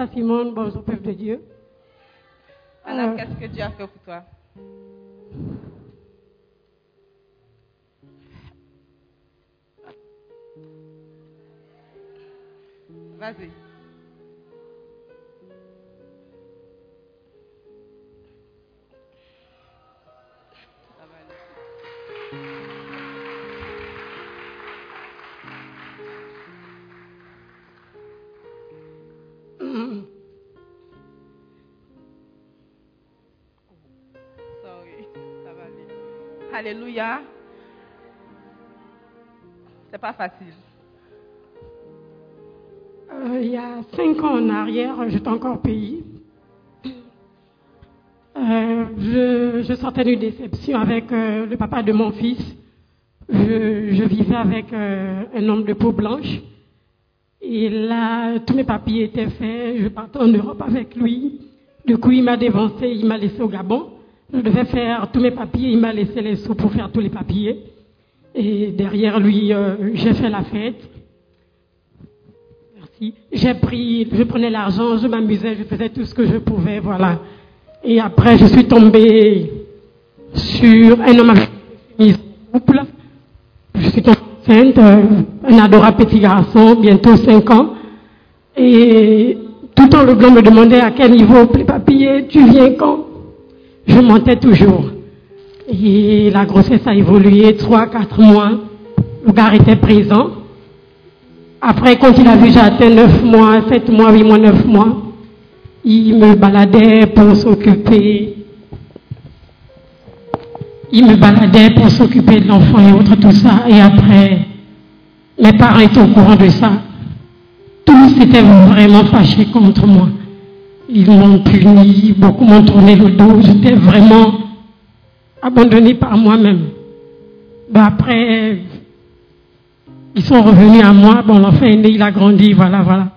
Sista Simone, bonjour peuple de Dieu. Anna, Euh. qu'est-ce que Dieu a fait pour toi? Vas-y. Alléluia. C'est pas facile. Euh, il y a cinq ans en arrière, j'étais encore au pays. Euh, je, sortais d'une déception avec euh, le papa de mon fils. Je, vivais avec un homme de peau blanche. Et là, tous mes papiers étaient faits. Je partais en Europe avec lui. Du coup, il m'a dévancé, il m'a laissé au Gabon. Je devais faire tous mes papiers, il m'a laissé les sous pour faire tous les papiers. Et derrière lui, euh, j'ai fait la fête. Merci. J'ai pris, je prenais l'argent, je m'amusais, je faisais tout ce que je pouvais, voilà. Et après, je suis tombée sur un homme avec une couple. Je suis enceinte, euh, un adorable petit garçon, bientôt 5 ans. Et tout le temps, le blanc me demandait à quel niveau les papiers, tu viens quand? Je mentais toujours. Et la grossesse a évolué, 3-4 mois. Le gars était présent. Après, quand il a vu j'ai atteint 9 mois, 7 mois, 8 mois, 9 mois, il me baladait pour s'occuper. Il me baladait pour s'occuper de l'enfant et autres, tout ça. Et après, mes parents étaient au courant de ça. Tous étaient vraiment fâchés contre moi. Ils m'ont puni, beaucoup m'ont tourné le dos. J'étais vraiment abandonnée par moi-même. Ben après, ils sont revenus à moi. Bon, l'enfant est né, il a grandi, voilà, voilà.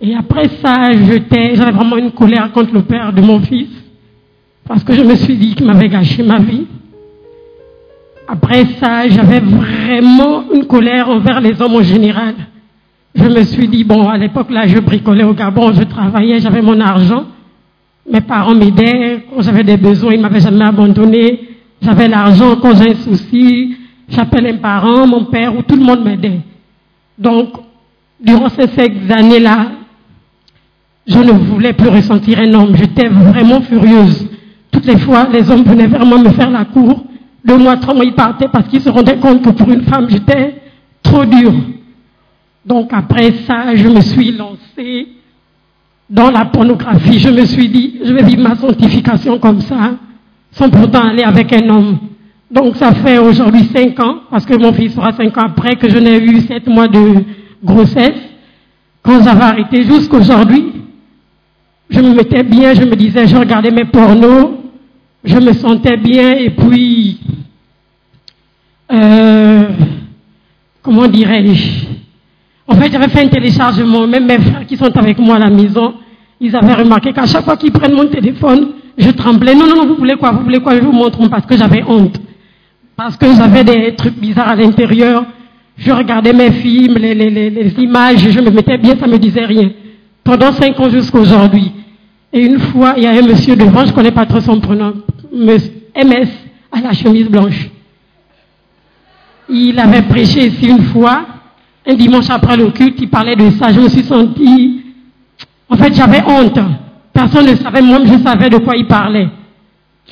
Et après ça, j'avais vraiment une colère contre le père de mon fils. Parce que je me suis dit qu'il m'avait gâché ma vie. Après ça, j'avais vraiment une colère envers les hommes en général. Je me suis dit, bon, à l'époque là, je bricolais au Gabon, je travaillais, j'avais mon argent. Mes parents m'aidaient quand j'avais des besoins, ils m'avaient jamais abandonné. J'avais l'argent quand j'ai un souci, j'appelle un parent, mon père, ou tout le monde m'aidait. Donc, durant ces cinq années-là, je ne voulais plus ressentir un homme. J'étais vraiment furieuse. Toutes les fois, les hommes venaient vraiment me faire la cour. Deux mois, trois mois, ils partaient parce qu'ils se rendaient compte que pour une femme, j'étais trop dure. Donc après ça, je me suis lancée dans la pornographie. Je me suis dit, je vais vivre ma sanctification comme ça, sans pourtant aller avec un homme. Donc ça fait aujourd'hui cinq ans, parce que mon fils sera cinq ans après que je n'ai eu sept mois de grossesse. Quand j'avais arrêté jusqu'aujourd'hui, je me mettais bien, je me disais, je regardais mes pornos, je me sentais bien et puis, euh, comment dirais-je? En fait, j'avais fait un téléchargement, même mes frères qui sont avec moi à la maison, ils avaient remarqué qu'à chaque fois qu'ils prennent mon téléphone, je tremblais. Non, non, non, vous voulez quoi Vous voulez quoi Je vous montre parce que j'avais honte. parce que j'avais des trucs bizarres à l'intérieur. Je regardais mes films, les, images, je me mettais bien, ça me disait rien. Pendant cinq ans jusqu'à aujourd'hui. Et une fois, il y a un monsieur devant, je ne connais pas trop son prénom, MS, à la chemise blanche. Il avait prêché ici une fois, un dimanche après le culte, il parlait de ça. Je me suis sentie, en fait, j'avais honte. Personne ne savait, moi je savais de quoi il parlait.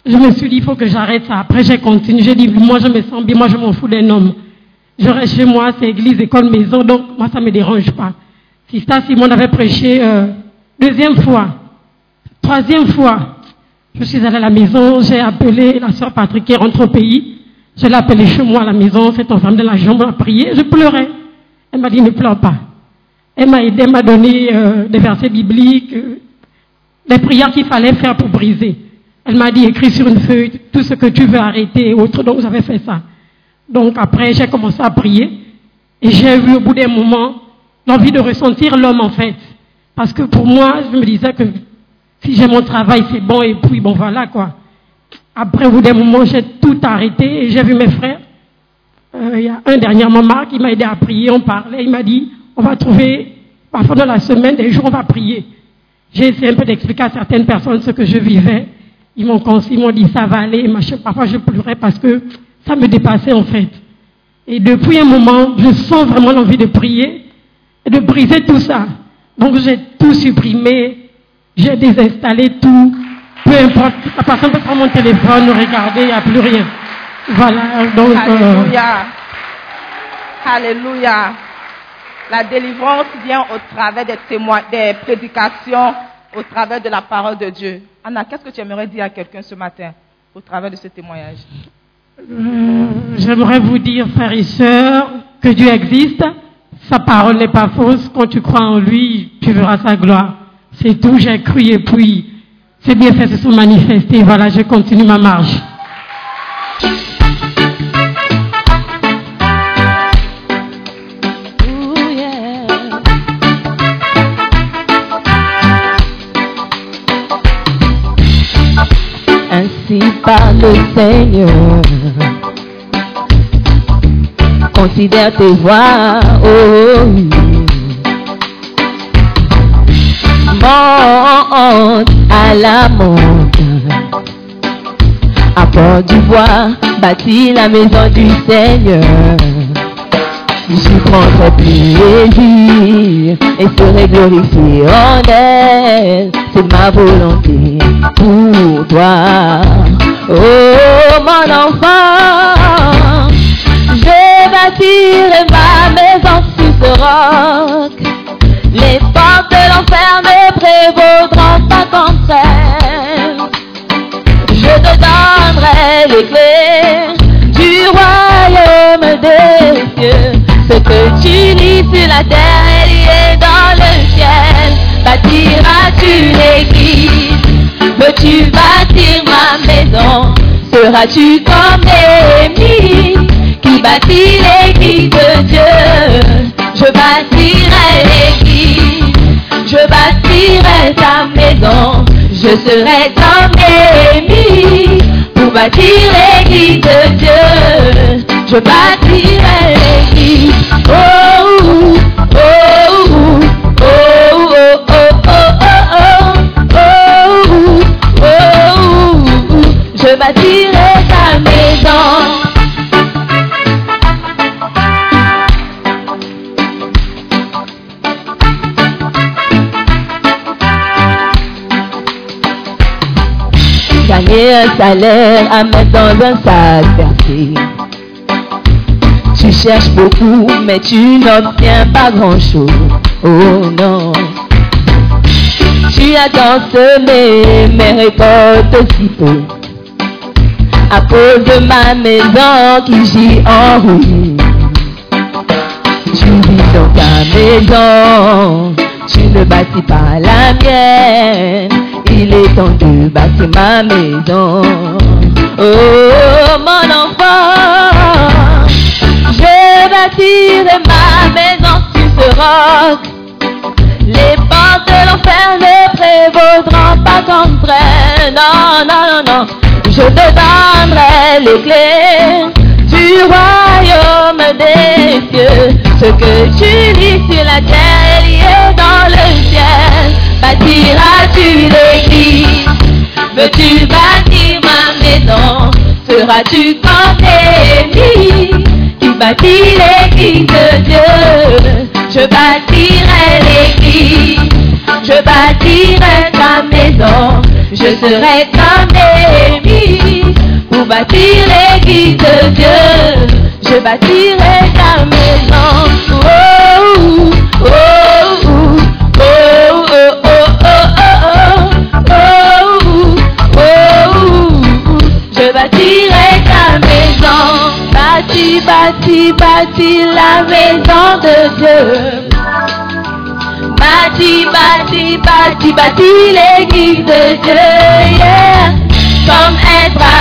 Je me suis dit, il faut que j'arrête ça. Après, j'ai continué. J'ai dit, moi, je me sens bien, moi, je m'en fous d'un homme. Je reste chez moi, c'est église, école, maison, donc moi, ça ne me dérange pas. Si ça, Simon avait prêché euh, deuxième fois, troisième fois, je suis allée à la maison, j'ai appelé la soeur Patrick qui rentre au pays. Je l'ai appelée chez moi à la maison, cette femme de la jambe a prié, je pleurais. Elle m'a dit, ne pleure pas. Elle m'a aidé, m'a donné euh, des versets bibliques, euh, des prières qu'il fallait faire pour briser. Elle m'a dit, écris sur une feuille tout ce que tu veux arrêter et autres. Donc j'avais fait ça. Donc après, j'ai commencé à prier. Et j'ai eu au bout d'un moment l'envie de ressentir l'homme en fait. Parce que pour moi, je me disais que si j'ai mon travail, c'est bon. Et puis bon, voilà quoi. Après, au bout d'un moment, j'ai tout arrêté et j'ai vu mes frères. Euh, il y a un dernièrement, Marc, il m'a aidé à prier, on parlait, il m'a dit, on va trouver, parfois dans la semaine, des jours, on va prier. J'ai essayé un peu d'expliquer à certaines personnes ce que je vivais. Ils m'ont conseillé, ils m'ont dit ça va aller. Parfois je pleurais parce que ça me dépassait en fait. Et depuis un moment, je sens vraiment l'envie de prier et de briser tout ça. Donc j'ai tout supprimé, j'ai désinstallé tout. Peu importe, la personne peut prendre mon téléphone, regarder, il n'y a plus rien. Voilà, donc. Euh, Alléluia. Alléluia. La délivrance vient au travers des témoins, des prédications, au travers de la parole de Dieu. Anna, qu'est-ce que tu aimerais dire à quelqu'un ce matin au travers de ce témoignage? Euh, J'aimerais vous dire, frères et sœurs, que Dieu existe. Sa parole n'est pas fausse. Quand tu crois en lui, tu verras sa gloire. C'est tout, j'ai cru et puis c'est bien fait, se sont manifestés. Voilà, je continue ma marche. Par le Seigneur. Considère tes voix, oh, monte à la montagne, apporte du bois, bâtis la maison du Seigneur. Je prendrai plaisir et serai glorifié en elle. C'est ma volonté pour toi. Oh mon enfant, je bâtirai ma maison sur ce roc. Les portes de l'enfer ne prévaudront pas contre. Je te donnerai les clés du royaume des cieux. Ce que tu lis sur la terre Seras-tu comme Néhémie qui bâtit l'église de Dieu Je bâtirai l'église, je bâtirai ta maison. Je serai comme Néhémie pour bâtir l'église de Dieu. Je bâtirai l'église. Oh, oh, oh, oh, oh, oh, oh, oh, oh, oh, Gagner un salaire à mettre dans un sac. Tu cherches beaucoup, mais tu n'obtiens pas grand-chose. Oh non. Tu as tant mais récoltes aussi peu. À cause de ma maison qui gît en ruine. Tu vis dans ta maison, tu ne bâtis pas la mienne. Il est temps de bâtir ma maison. Oh mon enfant, je bâtirai ma maison sur ce roc. Les portes de l'enfer ne prévaudront pas contre. Non, non, non, non. Je te donnerai les clés du royaume des cieux. Ce que tu lis sur la terre est lié dans le ciel. Bâtiras-tu l'église Veux-tu bâtir ma maison? Seras-tu comme Élie qui bâtit l'église de Dieu? Je bâtirai l'église, je bâtirai ta maison. Je serai comme Élie pour bâtir l'église de Dieu. Je bâtirai ta maison. Oh, oh, oh, Bâti, bâti, bâti la maison de Dieu. Bâti, bâti, bâti, bâti l'église de Dieu. Comme Ezra,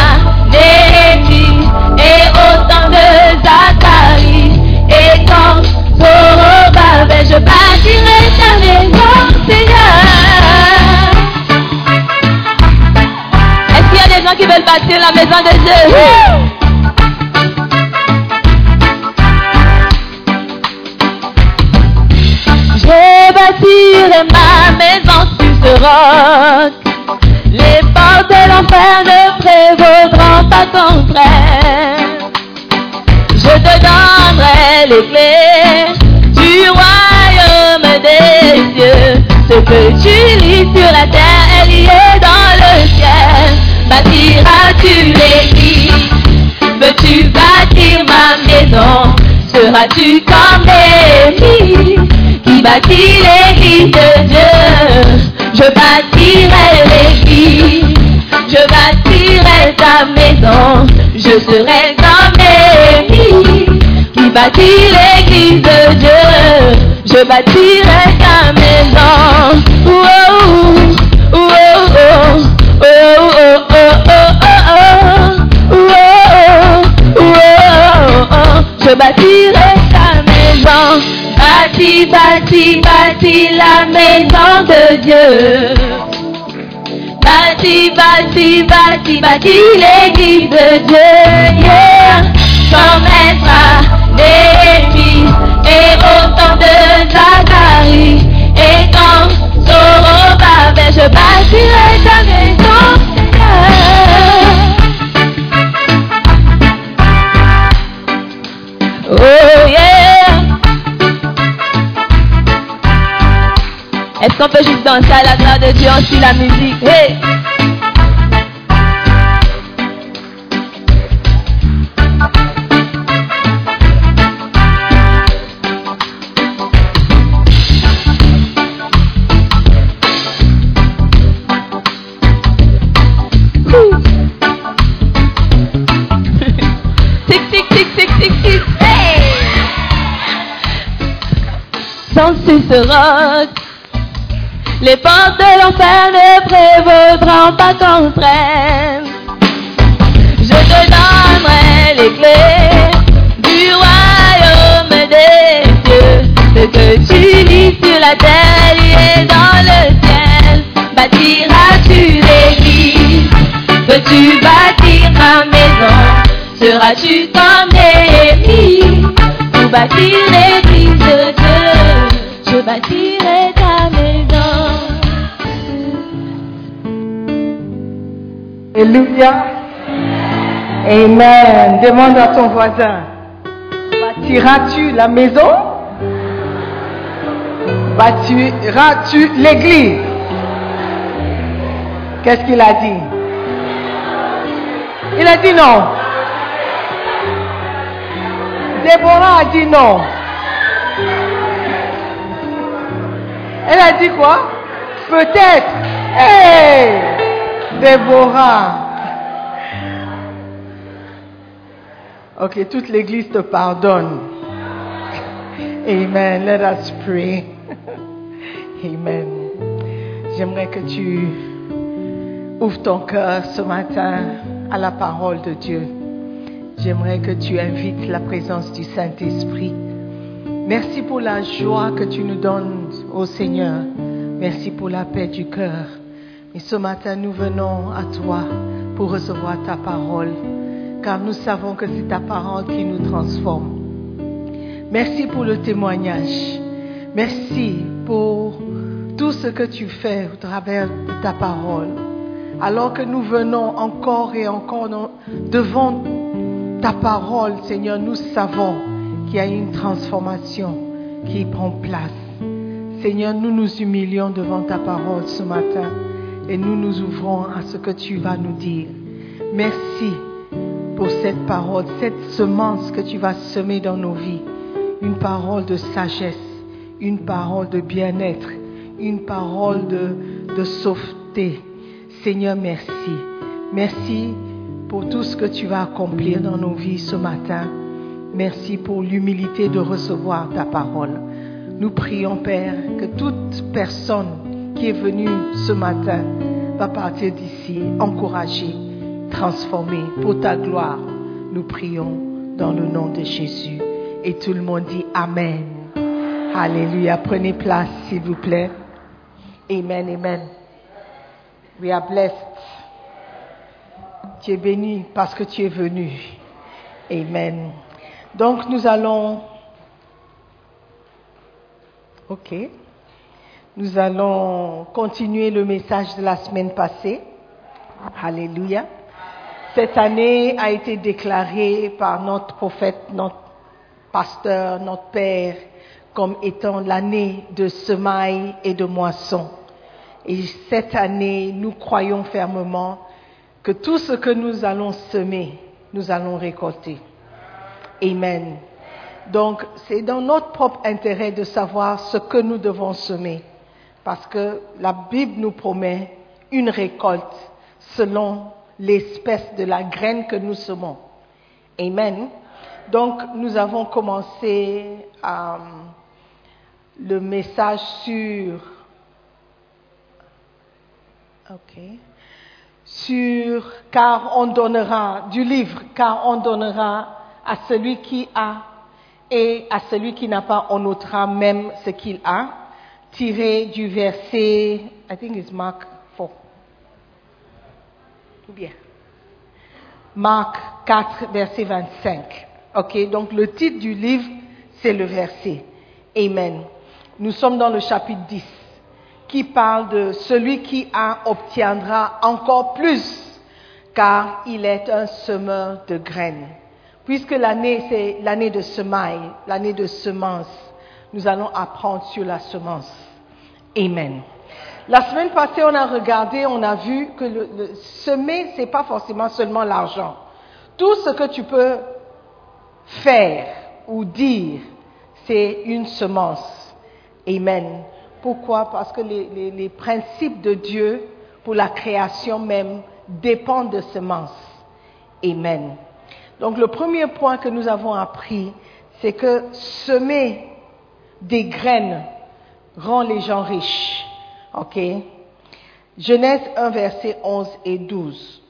Néhémie et autant de Zacharie. Et comme Zorobabel, je bâtirai ta maison, Seigneur. Est-ce qu'il y a des gens qui veulent bâtir la maison de Dieu? Bâtirai ma maison sur ce roc. Les portes de l'enfer ne prévaudront pas contre elle. Je te donnerai les clés du royaume des cieux. Ce que tu lis sur la terre est lié dans le ciel. Bâtiras-tu l'église? Veux-tu bâtir ma maison? Seras-tu comme Élie qui bâtit l'église de Dieu Je bâtirai l'église, je bâtirai ta maison. Je serai comme Élie qui bâtit l'église de Dieu. Je bâtirai ta maison. Oh, oh, oh, oh, oh, oh, oh, oh, oh, oh, oh, oh, oh. Je bâtirai ta maison. Bâti, bâti, bâti la maison de Dieu. Bâti, bâti, bâti, bâti l'église de Dieu. Yeah. Comme Ezra, Néhémie et autant de Zacharie. Et comme Zorobabel, je bâtirai ta maison, Seigneur. Est-ce qu'on peut juste danser à la gloire de Dieu en suit la musique? Hey! Ouh. Tic, tic, les portes de l'enfer ne prévaudront pas contre elle. Je te donnerai les clés du royaume des cieux. Ce que tu lis sur la terre est dans le ciel. Bâtiras-tu l'église? Veux-tu bâtir ma maison? Seras-tu comme Néhémie Pour bâtir l'église de Dieu Je bâtirai Alléluia. Amen. Demande à ton voisin. Bâtiras-tu la maison? Bâtiras-tu l'église? Qu'est-ce qu'il a dit? Il a dit non. Déborah a dit non. Elle a dit quoi? Peut-être. Hey Déborah. Ok, toute l'église te pardonne. Amen. Let us pray. Amen. J'aimerais que tu ouvres ton cœur ce matin à la parole de Dieu. J'aimerais que tu invites la présence du Saint-Esprit. Merci pour la joie que tu nous donnes, ô Seigneur. Merci pour la paix du cœur. Et ce matin, nous venons à toi pour recevoir ta parole. car nous savons que c'est ta parole qui nous transforme. Merci pour le témoignage. Merci pour tout ce que tu fais au travers de ta parole. Alors que nous venons encore et encore devant ta parole, Seigneur, nous savons qu'il y a une transformation qui prend place. Seigneur, nous nous humilions devant ta parole ce matin et nous nous ouvrons à ce que tu vas nous dire. Merci pour cette parole, cette semence que tu vas semer dans nos vies. Une parole de sagesse, une parole de bien-être, une parole de, de sauveté. Seigneur, merci. Merci pour tout ce que tu vas accomplir dans nos vies ce matin. Merci pour l'humilité de recevoir ta parole. Nous prions, Père, que toute personne qui est venue ce matin va partir d'ici encouragée, transformée pour ta gloire. Nous prions dans le nom de Jésus. Et tout le monde dit Amen. Alléluia. Prenez place, s'il vous plaît. Amen, amen. We are blessed. Tu es béni parce que tu es venu. Amen. Donc nous allons... OK. Nous allons continuer le message de la semaine passée. Alléluia. Cette année a été déclarée par notre prophète, notre pasteur, notre père, comme étant l'année de semailles et de moissons. Et cette année, nous croyons fermement que tout ce que nous allons semer, nous allons récolter. Amen. Donc, c'est dans notre propre intérêt de savoir ce que nous devons semer. Parce que la Bible nous promet une récolte selon l'espèce de la graine que nous semons. Amen. Donc, nous avons commencé euh, le message sur... Sur car on donnera, du livre, car on donnera à celui qui a et à celui qui n'a pas, on ôtera même ce qu'il a, tiré du verset, I think it's Mark 4. Ou bien Marc 4, verset 25. Ok, donc le titre du livre, c'est le verset. Amen. Nous sommes dans le chapitre 10, qui parle de celui qui a obtiendra encore plus, car il est un semeur de graines. Puisque l'année, c'est l'année de semaille, l'année de semence, nous allons apprendre sur la semence. Amen. La semaine passée, on a regardé, on a vu que le, semer, c'est pas forcément seulement l'argent. Tout ce que tu peux faire ou dire, c'est une semence. Amen. Pourquoi? Parce que les, les, les principes de Dieu pour la création même dépendent de semences. Amen. Donc le premier point que nous avons appris, c'est que semer des graines rend les gens riches. OK? Genèse 1, verset 11 et 12.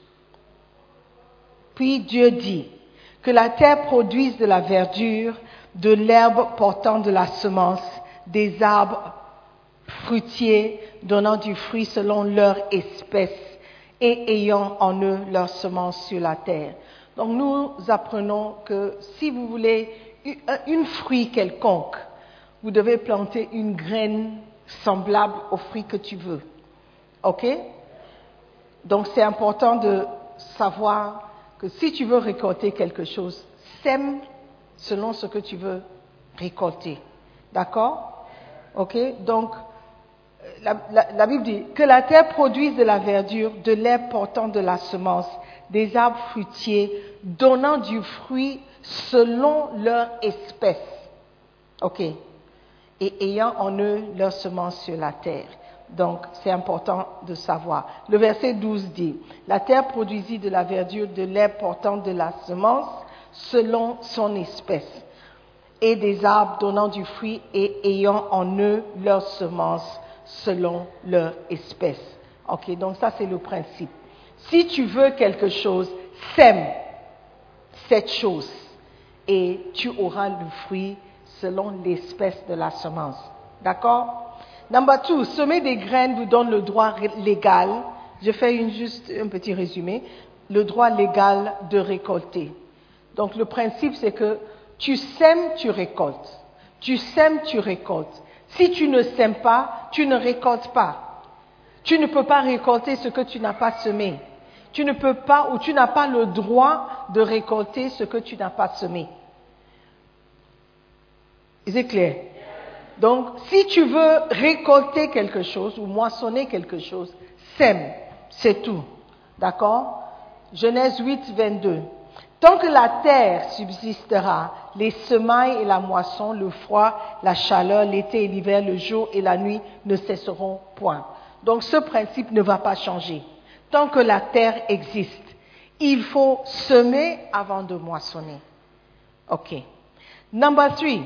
Puis Dieu dit, que la terre produise de la verdure, de l'herbe portant de la semence, des arbres fruitiers donnant du fruit selon leur espèce et ayant en eux leur semence sur la terre. Donc nous apprenons que si vous voulez une fruit quelconque, vous devez planter une graine semblable au fruit que tu veux. OK? Donc c'est important de savoir que si tu veux récolter quelque chose, sème selon ce que tu veux récolter. D'accord? Ok? Donc, la, Bible dit que la terre produise de la verdure, de l'herbe portant de la semence, des arbres fruitiers, donnant du fruit selon leur espèce. Ok? Et ayant en eux leur semence sur la terre. Donc, c'est important de savoir. Le verset 12 dit, La terre produisit de la verdure, de l'herbe portant de la semence, selon son espèce, et des arbres donnant du fruit et ayant en eux leur semence, selon leur espèce. Ok, donc ça c'est le principe. Si tu veux quelque chose, sème cette chose, et tu auras le fruit selon l'espèce de la semence. D'accord? Number two, semer des graines vous donne le droit légal. Je fais une, juste un petit résumé. le droit légal de récolter. Donc le principe, c'est que tu sèmes, tu récoltes. Tu sèmes, tu récoltes. Si tu ne sèmes pas, tu ne récoltes pas. Tu ne peux pas récolter ce que tu n'as pas semé. Tu ne peux pas ou tu n'as pas le droit de récolter ce que tu n'as pas semé. C'est clair Donc, si tu veux récolter quelque chose ou moissonner quelque chose, sème, c'est tout. D'accord? Genèse 8, 22. Tant que la terre subsistera, les semailles et la moisson, le froid, la chaleur, l'été et l'hiver, le jour et la nuit ne cesseront point. Donc ce principe ne va pas changer. Tant que la terre existe, il faut semer avant de moissonner. OK. Number three,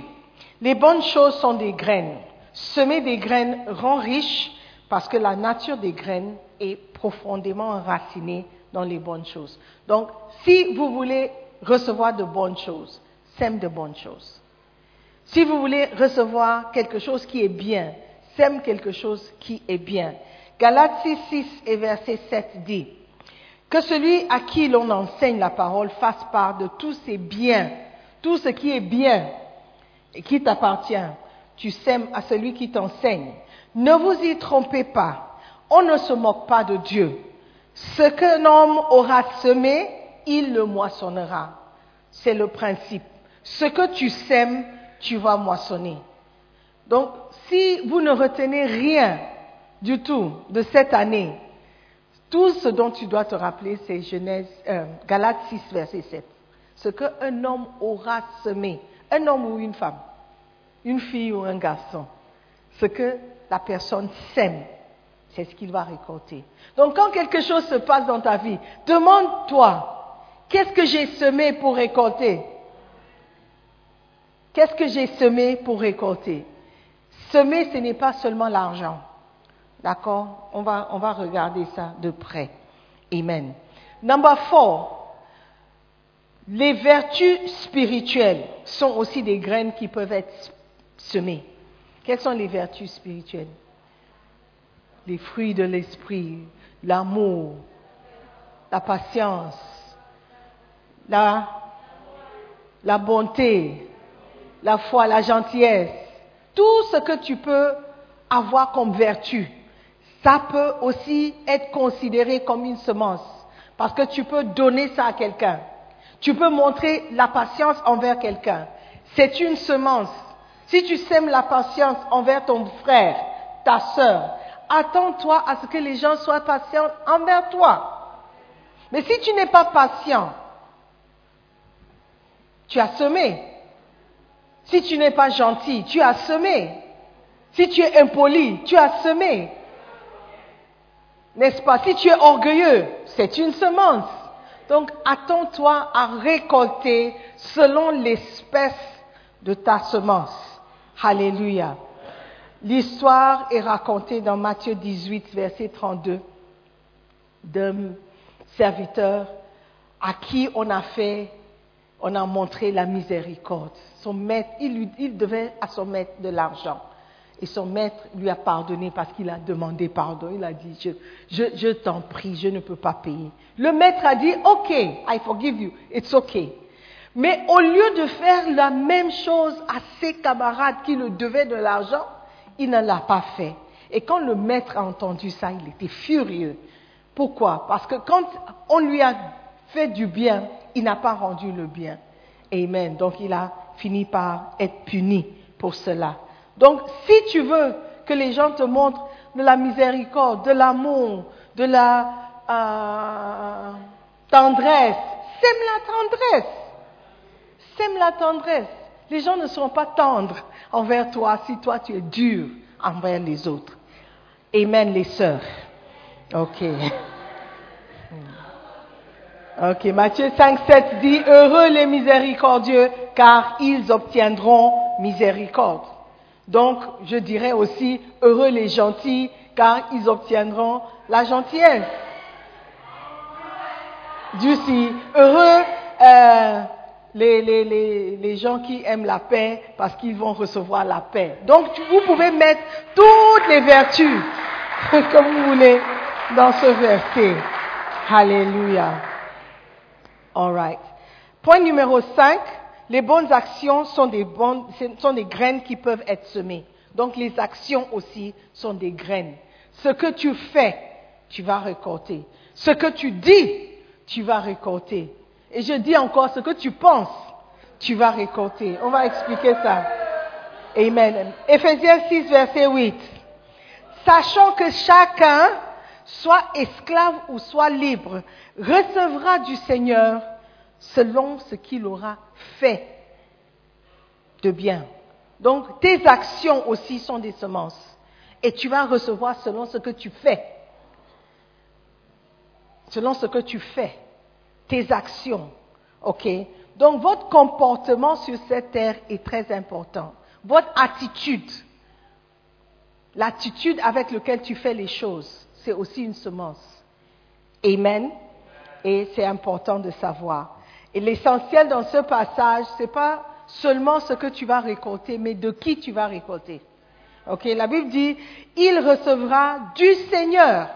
les bonnes choses sont des graines. Semer des graines rend riche parce que la nature des graines est profondément enracinée dans les bonnes choses. Donc, si vous voulez recevoir de bonnes choses, sème de bonnes choses. Si vous voulez recevoir quelque chose qui est bien, sème quelque chose qui est bien. Galates 6, 6 et verset 7 dit que celui à qui l'on enseigne la parole fasse part de tous ses biens, tout ce qui est bien qui t'appartient. Tu sèmes à celui qui t'enseigne. Ne vous y trompez pas. On ne se moque pas de Dieu. Ce qu'un homme aura semé, il le moissonnera. C'est le principe. Ce que tu sèmes, tu vas moissonner. Donc, si vous ne retenez rien du tout de cette année, tout ce dont tu dois te rappeler, c'est Genèse, euh, Galates 6, verset 7. Ce qu'un homme aura semé, un homme ou une femme, une fille ou un garçon, ce que la personne sème, c'est ce qu'il va récolter. Donc quand quelque chose se passe dans ta vie, demande-toi, qu'est-ce que j'ai semé pour récolter? Qu'est-ce que j'ai semé pour récolter? Semer, ce n'est pas seulement l'argent. D'accord? On va, on va regarder ça de près. Amen. Number four, les vertus spirituelles sont aussi des graines qui peuvent être semées. Quelles sont les vertus spirituelles? Les fruits de l'esprit, l'amour, la patience, la, bonté, la foi, la gentillesse, tout ce que tu peux avoir comme vertu, ça peut aussi être considéré comme une semence. Parce que tu peux donner ça à quelqu'un. Tu peux montrer la patience envers quelqu'un. C'est une semence. Si tu sèmes la patience envers ton frère, ta sœur, attends-toi à ce que les gens soient patients envers toi. Mais si tu n'es pas patient, tu as semé. Si tu n'es pas gentil, tu as semé. Si tu es impoli, tu as semé. N'est-ce pas? Si tu es orgueilleux, c'est une semence. Donc attends-toi à récolter selon l'espèce de ta semence. Alléluia. L'histoire est racontée dans Matthieu 18, verset 32, d'un serviteur à qui on a fait, on a montré la miséricorde. Son maître, il, il devait à son maître de l'argent. Et son maître lui a pardonné parce qu'il a demandé pardon. Il a dit, je, t'en prie, je ne peux pas payer. Le maître a dit, OK, I forgive you, it's OK. Mais au lieu de faire la même chose à ses camarades qui le devaient de l'argent, il ne l'a pas fait. Et quand le maître a entendu ça, il était furieux. Pourquoi? Parce que quand on lui a fait du bien, il n'a pas rendu le bien. Amen. Donc il a fini par être puni pour cela. Donc si tu veux que les gens te montrent de la miséricorde, de l'amour, de la euh, tendresse, sème la tendresse. Sème la tendresse. Les gens ne seront pas tendres envers toi si toi tu es dur envers les autres. Amen les sœurs. Ok. Ok, Matthieu 5, 7 dit, Heureux les miséricordieux, car ils obtiendront miséricorde. Donc, je dirais aussi, heureux les gentils, car ils obtiendront la gentillesse. Si, heureux euh, les, les, les, les, gens qui aiment la paix, parce qu'ils vont recevoir la paix. Donc, vous pouvez mettre toutes les vertus que vous voulez dans ce verset. Alléluia. All right. Point numéro 5, les bonnes actions sont des, bonnes, sont des graines qui peuvent être semées. Donc les actions aussi sont des graines. Ce que tu fais, tu vas récolter. Ce que tu dis, tu vas récolter. Et je dis encore, ce que tu penses, tu vas récolter. On va expliquer ça. Amen. Éphésiens 6, verset 8. Sachant que chacun, soit esclave ou soit libre, recevra du Seigneur selon ce qu'il aura fait de bien. Donc tes actions aussi sont des semences. Et tu vas recevoir selon ce que tu fais. Selon ce que tu fais. Tes actions. OK? Donc votre comportement sur cette terre est très important. Votre attitude. L'attitude avec laquelle tu fais les choses, c'est aussi une semence. Amen. Et c'est important de savoir. Et l'essentiel dans ce passage, ce n'est pas seulement ce que tu vas récolter, mais de qui tu vas récolter. Ok, la Bible dit, il recevra du Seigneur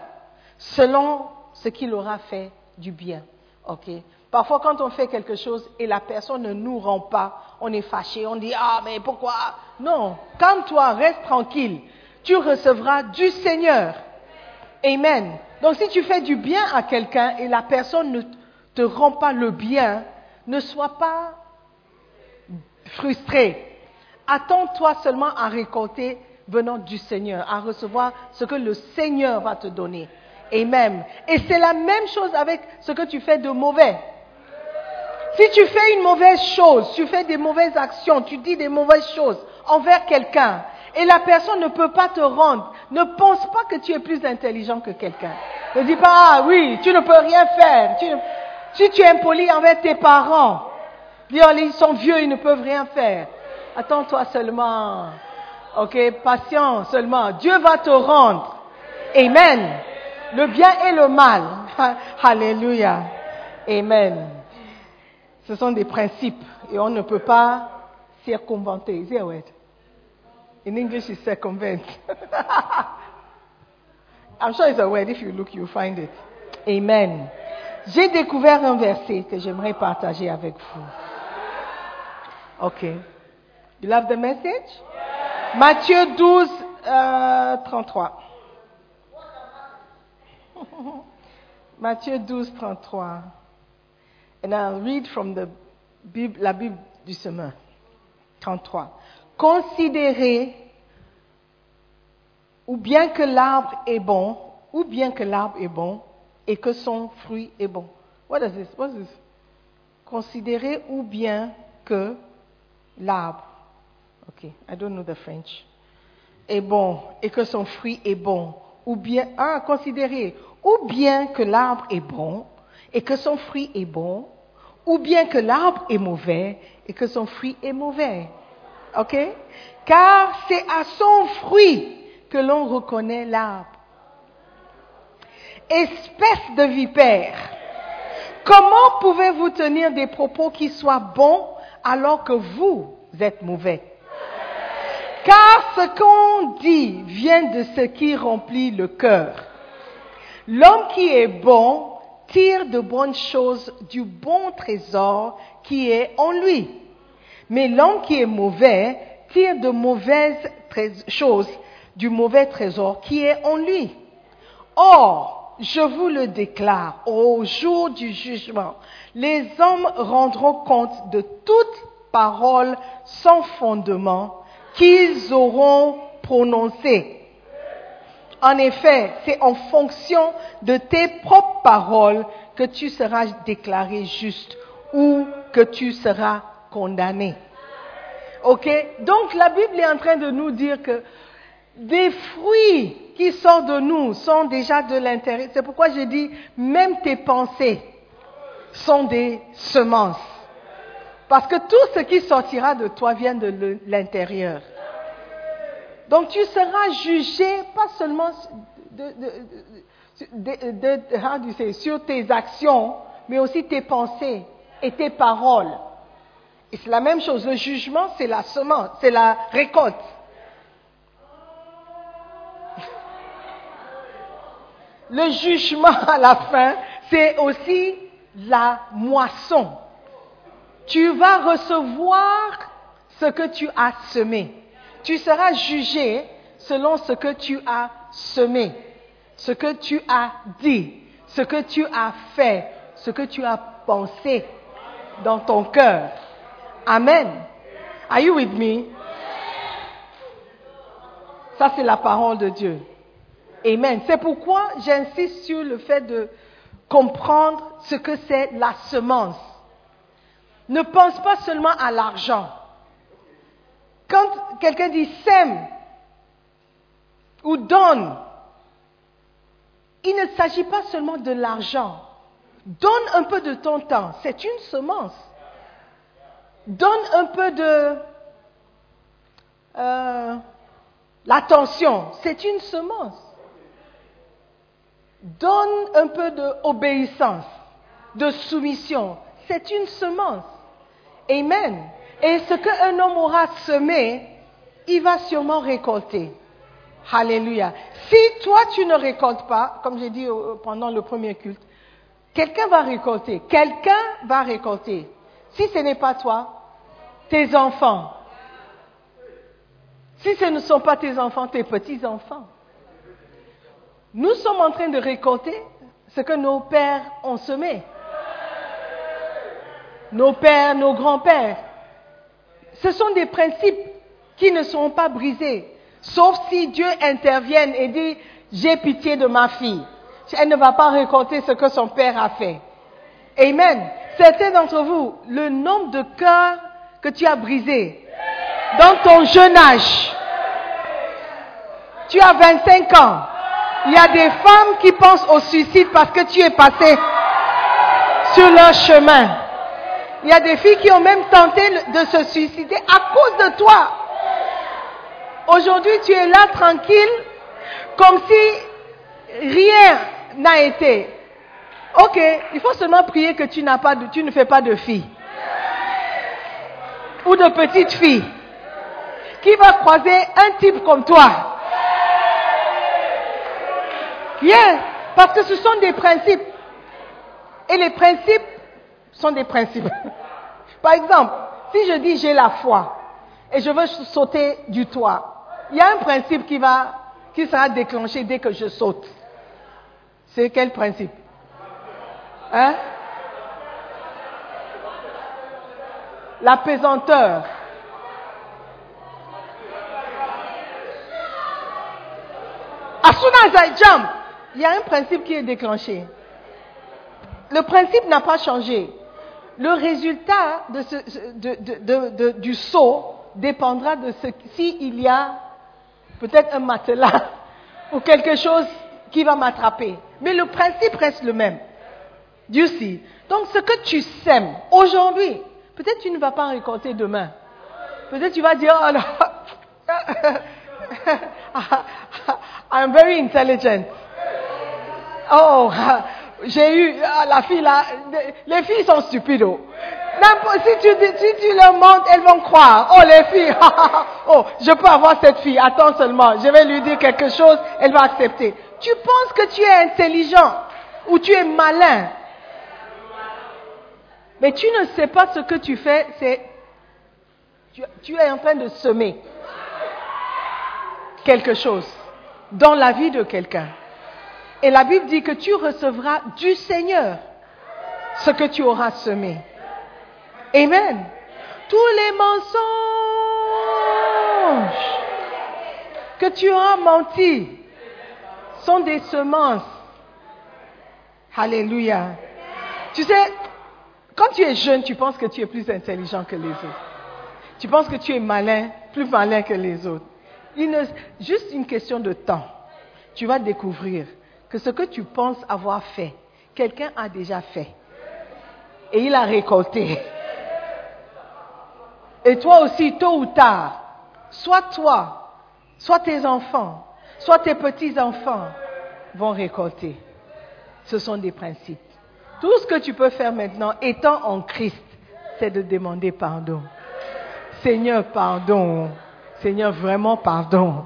selon ce qu'il aura fait du bien. Ok. Parfois, quand on fait quelque chose et la personne ne nous rend pas, on est fâché, on dit ah mais pourquoi? Non, calme-toi, reste tranquille. Tu recevras du Seigneur. Amen. Donc, si tu fais du bien à quelqu'un et la personne ne te rend pas le bien, ne sois pas frustré. Attends-toi seulement à récolter venant du Seigneur, à recevoir ce que le Seigneur va te donner. Amen. Et c'est la même chose avec ce que tu fais de mauvais. Si tu fais une mauvaise chose, tu fais des mauvaises actions, tu dis des mauvaises choses envers quelqu'un, et la personne ne peut pas te rendre, ne pense pas que tu es plus intelligent que quelqu'un. Ne dis pas, ah oui, tu ne peux rien faire. Si tu es impoli envers tes parents, ils sont vieux, ils ne peuvent rien faire. Attends-toi seulement. Ok, patient seulement. Dieu va te rendre. Amen. Le bien et le mal. Alléluia. Amen. Ce sont des principes et on ne peut pas word? In English, it's circumvent. I'm sure it's a word. If you look, you'll find it. Amen. J'ai découvert un verset que j'aimerais partager avec vous. Ok. You love the message? Matthieu 12, euh, 33. Matthieu 12, 33. And I'll read from the Bible, la Bible du semeur. 33. Considérez, ou bien que l'arbre est bon, ou bien que l'arbre est bon, et que son fruit est bon. What is this? What is this? Considérez ou bien que l'arbre, ok, I don't know the French, est bon, et que son fruit est bon, ou bien, ah, considérez, ou bien que l'arbre est bon, et que son fruit est bon, ou bien que l'arbre est mauvais et que son fruit est mauvais. OK? Car c'est à son fruit que l'on reconnaît l'arbre. Espèce de vipère, comment pouvez-vous tenir des propos qui soient bons alors que vous êtes mauvais? Car ce qu'on dit vient de ce qui remplit le cœur. L'homme qui est bon tire de bonnes choses du bon trésor qui est en lui. Mais l'homme qui est mauvais tire de mauvaises choses du mauvais trésor qui est en lui. Or, je vous le déclare, au jour du jugement, les hommes rendront compte de toute parole sans fondement qu'ils auront prononcée. En effet, c'est en fonction de tes propres paroles que tu seras déclaré juste ou que tu seras condamné. OK? Donc la Bible est en train de nous dire que des fruits qui sortent de nous sont déjà de l'intérieur. C'est pourquoi je dis, même tes pensées sont des semences. Parce que tout ce qui sortira de toi vient de l'intérieur. Donc tu seras jugé pas seulement sur tes actions, mais aussi tes pensées et tes paroles. Et c'est la même chose. Le jugement, c'est la semence, c'est la récolte. Le jugement à la fin, c'est aussi la moisson. Tu vas recevoir ce que tu as semé. Tu seras jugé selon ce que tu as semé, ce que tu as dit, ce que tu as fait, ce que tu as pensé dans ton cœur. Amen. Are you with me? Ça, c'est la parole de Dieu. Amen. C'est pourquoi j'insiste sur le fait de comprendre ce que c'est la semence. Ne pense pas seulement à l'argent. Quand quelqu'un dit sème ou donne, il ne s'agit pas seulement de l'argent. Donne un peu de ton temps, c'est une semence. Donne un peu de euh, l'attention, c'est une semence. Donne un peu d'obéissance, de soumission, c'est une semence. Amen. Et ce qu'un homme aura semé, il va sûrement récolter. Alléluia. Si toi tu ne récoltes pas, comme j'ai dit pendant le premier culte, quelqu'un va récolter. Quelqu'un va récolter. Si ce n'est pas toi, tes enfants. Si ce ne sont pas tes enfants, tes petits-enfants. Nous sommes en train de récolter ce que nos pères ont semé. Nos pères, nos grands-pères. Ce sont des principes qui ne sont pas brisés. Sauf si Dieu intervienne et dit, j'ai pitié de ma fille. Elle ne va pas récolter ce que son père a fait. Amen. Certains d'entre vous, le nombre de cœurs que tu as brisés dans ton jeune âge, tu as 25 ans, il y a des femmes qui pensent au suicide parce que tu es passé sur leur chemin. Il y a des filles qui ont même tenté de se suicider à cause de toi. Aujourd'hui, tu es là tranquille, comme si rien n'a été. Ok, il faut seulement prier que tu, pas de, tu ne fais pas de fille. Ou de petite fille. Qui va croiser un type comme toi? Bien, parce que ce sont des principes. Et les principes sont des principes. Par exemple, si je dis j'ai la foi et je veux sauter du toit, il y a un principe qui va, qui sera déclenché dès que je saute. C'est quel principe? Hein? La pesanteur. As soon as I jump, il y a un principe qui est déclenché. Le principe n'a pas changé. Le résultat du saut dépendra de ce s'il y a peut-être un matelas ou quelque chose qui va m'attraper. Mais le principe reste le même. Dieu. Donc ce que tu sèmes aujourd'hui, peut-être tu ne vas pas récolter demain. Peut-être tu vas dire, oh non, I'm very intelligent. Oh, j'ai eu ah, la fille là, les filles sont stupides. Oh. Si tu, si tu leur montres, elles vont croire. Oh, les filles, oh, je peux avoir cette fille. Attends seulement, je vais lui dire quelque chose, elle va accepter. Tu penses que tu es intelligent ou tu es malin? Mais tu ne sais pas ce que tu fais, c'est tu, tu es en train de semer quelque chose dans la vie de quelqu'un. Et la Bible dit que tu recevras du Seigneur ce que tu auras semé. Amen. Tous les mensonges que tu auras menti sont des semences. Alléluia. Tu sais, quand tu es jeune, tu penses que tu es plus intelligent que les autres. Tu penses que tu es malin, plus malin que les autres. Il juste une question de temps. Tu vas découvrir que ce que tu penses avoir fait, quelqu'un a déjà fait. Et il a récolté. Et toi aussi, tôt ou tard, soit toi, soit tes enfants, soit tes petits-enfants vont récolter. Ce sont des principes. Tout ce que tu peux faire maintenant, étant en Christ, c'est de demander pardon. Seigneur, pardon. Seigneur, vraiment pardon.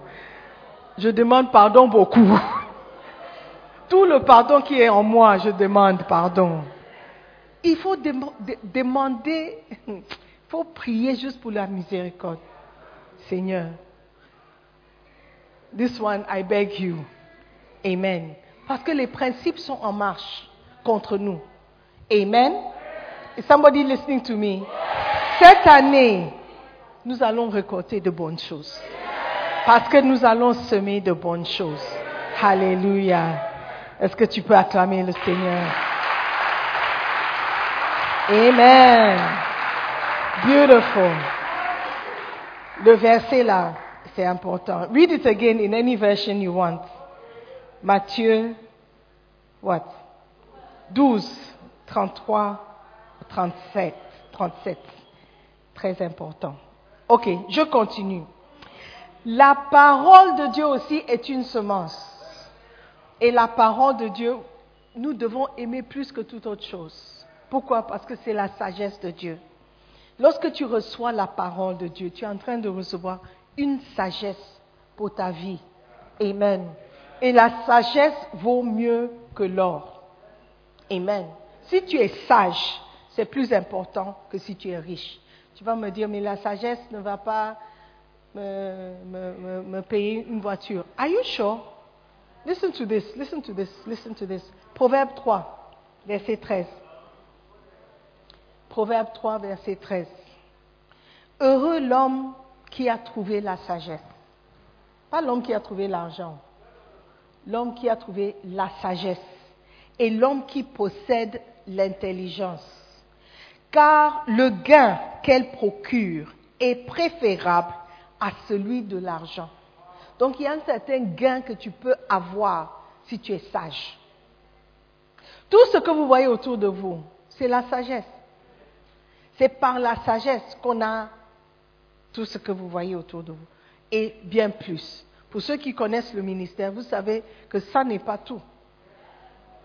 Je demande pardon beaucoup. Le pardon qui est en moi, je demande pardon. Il faut demander, il faut prier juste pour la miséricorde. Seigneur, this one, I beg you. Amen. Parce que les principes sont en marche contre nous. Amen. Is somebody listening to me? Cette année, nous allons récolter de bonnes choses. Parce que nous allons semer de bonnes choses. Alléluia. Est-ce que tu peux acclamer le Seigneur? Amen. Beautiful. Le verset là, c'est important. Read it again in any version you want. Matthieu, what? 12, 33, 37, 37. Très important. Ok, je continue. La parole de Dieu aussi est une semence. Et la parole de Dieu, nous devons aimer plus que toute autre chose. Pourquoi? Parce que c'est la sagesse de Dieu. Lorsque tu reçois la parole de Dieu, tu es en train de recevoir une sagesse pour ta vie. Amen. Et la sagesse vaut mieux que l'or. Amen. Si tu es sage, c'est plus important que si tu es riche. Tu vas me dire, mais la sagesse ne va pas me, me- payer une voiture. Are you sure? Listen to this, listen to this, listen to this. Proverbe 3, verset 13. Proverbe 3, verset 13. Heureux l'homme qui a trouvé la sagesse. Pas l'homme qui a trouvé l'argent. L'homme qui a trouvé la sagesse. Et l'homme qui possède l'intelligence. Car le gain qu'elle procure est préférable à celui de l'argent. Donc il y a un certain gain que tu peux avoir si tu es sage. Tout ce que vous voyez autour de vous, c'est la sagesse. C'est par la sagesse qu'on a tout ce que vous voyez autour de vous. Et bien plus. Pour ceux qui connaissent le ministère, vous savez que ça n'est pas tout.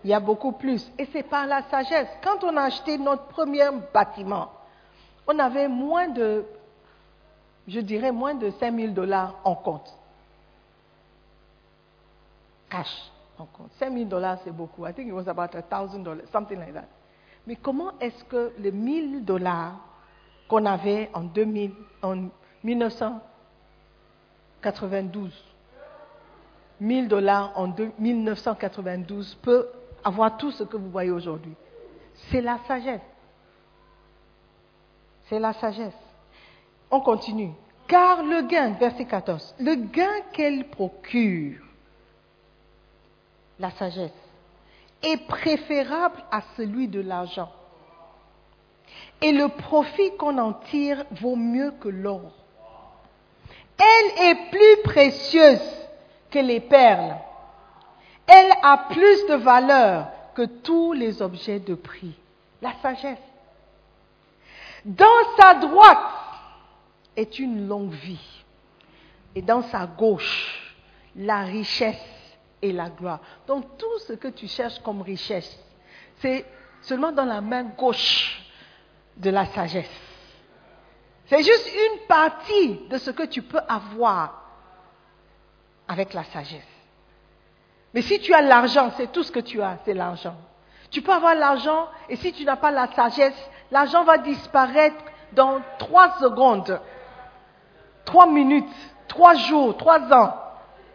Il y a beaucoup plus. Et c'est par la sagesse. Quand on a acheté notre premier bâtiment, on avait moins de, je dirais, moins de 5 000 dollars en compte. Cash en compte. 5 000 dollars, c'est beaucoup. I think it was about dollars, something like that. Mais comment est-ce que les 1000 dollars qu'on avait en, 2000, en 1992, 1000 dollars en deux- 1992 peut avoir tout ce que vous voyez aujourd'hui? C'est la sagesse. C'est la sagesse. On continue. Car le gain, verset 14, le gain qu'elle procure, la sagesse, est préférable à celui de l'argent. Et le profit qu'on en tire vaut mieux que l'or. Elle est plus précieuse que les perles. Elle a plus de valeur que tous les objets de prix. La sagesse. Dans sa droite est une longue vie. Et dans sa gauche, la richesse et la gloire. Donc tout ce que tu cherches comme richesse, c'est seulement dans la main gauche de la sagesse. C'est juste une partie de ce que tu peux avoir avec la sagesse. Mais si tu as l'argent, c'est tout ce que tu as, c'est l'argent. Tu peux avoir l'argent et si tu n'as pas la sagesse, l'argent va disparaître dans trois secondes, trois minutes, trois jours, trois ans.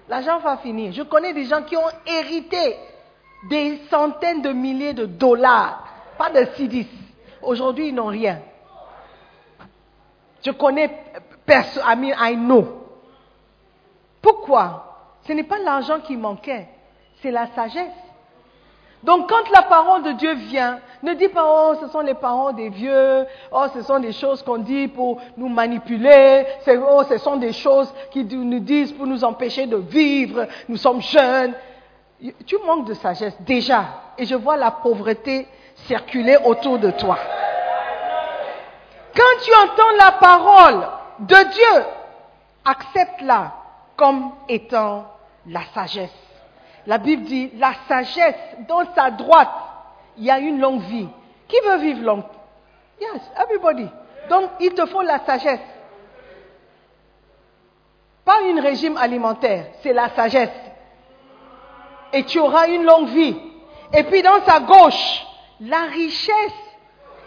L'argent va finir. Je connais des gens qui ont hérité des centaines de milliers de dollars, pas de CDs. Aujourd'hui, ils n'ont rien. Je connais personne, I I know. Pourquoi? Ce n'est pas l'argent qui manquait, c'est la sagesse. Donc quand la parole de Dieu vient, ne dis pas, oh, ce sont les paroles des vieux, oh, ce sont des choses qu'on dit pour nous manipuler, oh, ce sont des choses qui nous disent pour nous empêcher de vivre, nous sommes jeunes. Tu manques de sagesse déjà, et je vois la pauvreté circuler autour de toi. Quand tu entends la parole de Dieu, accepte-la comme étant la sagesse. La Bible dit, la sagesse, dans sa droite, il y a une longue vie. Qui veut vivre long? Yes, everybody. Donc, il te faut la sagesse. Pas un régime alimentaire, c'est la sagesse. Et tu auras une longue vie. Et puis dans sa gauche, la richesse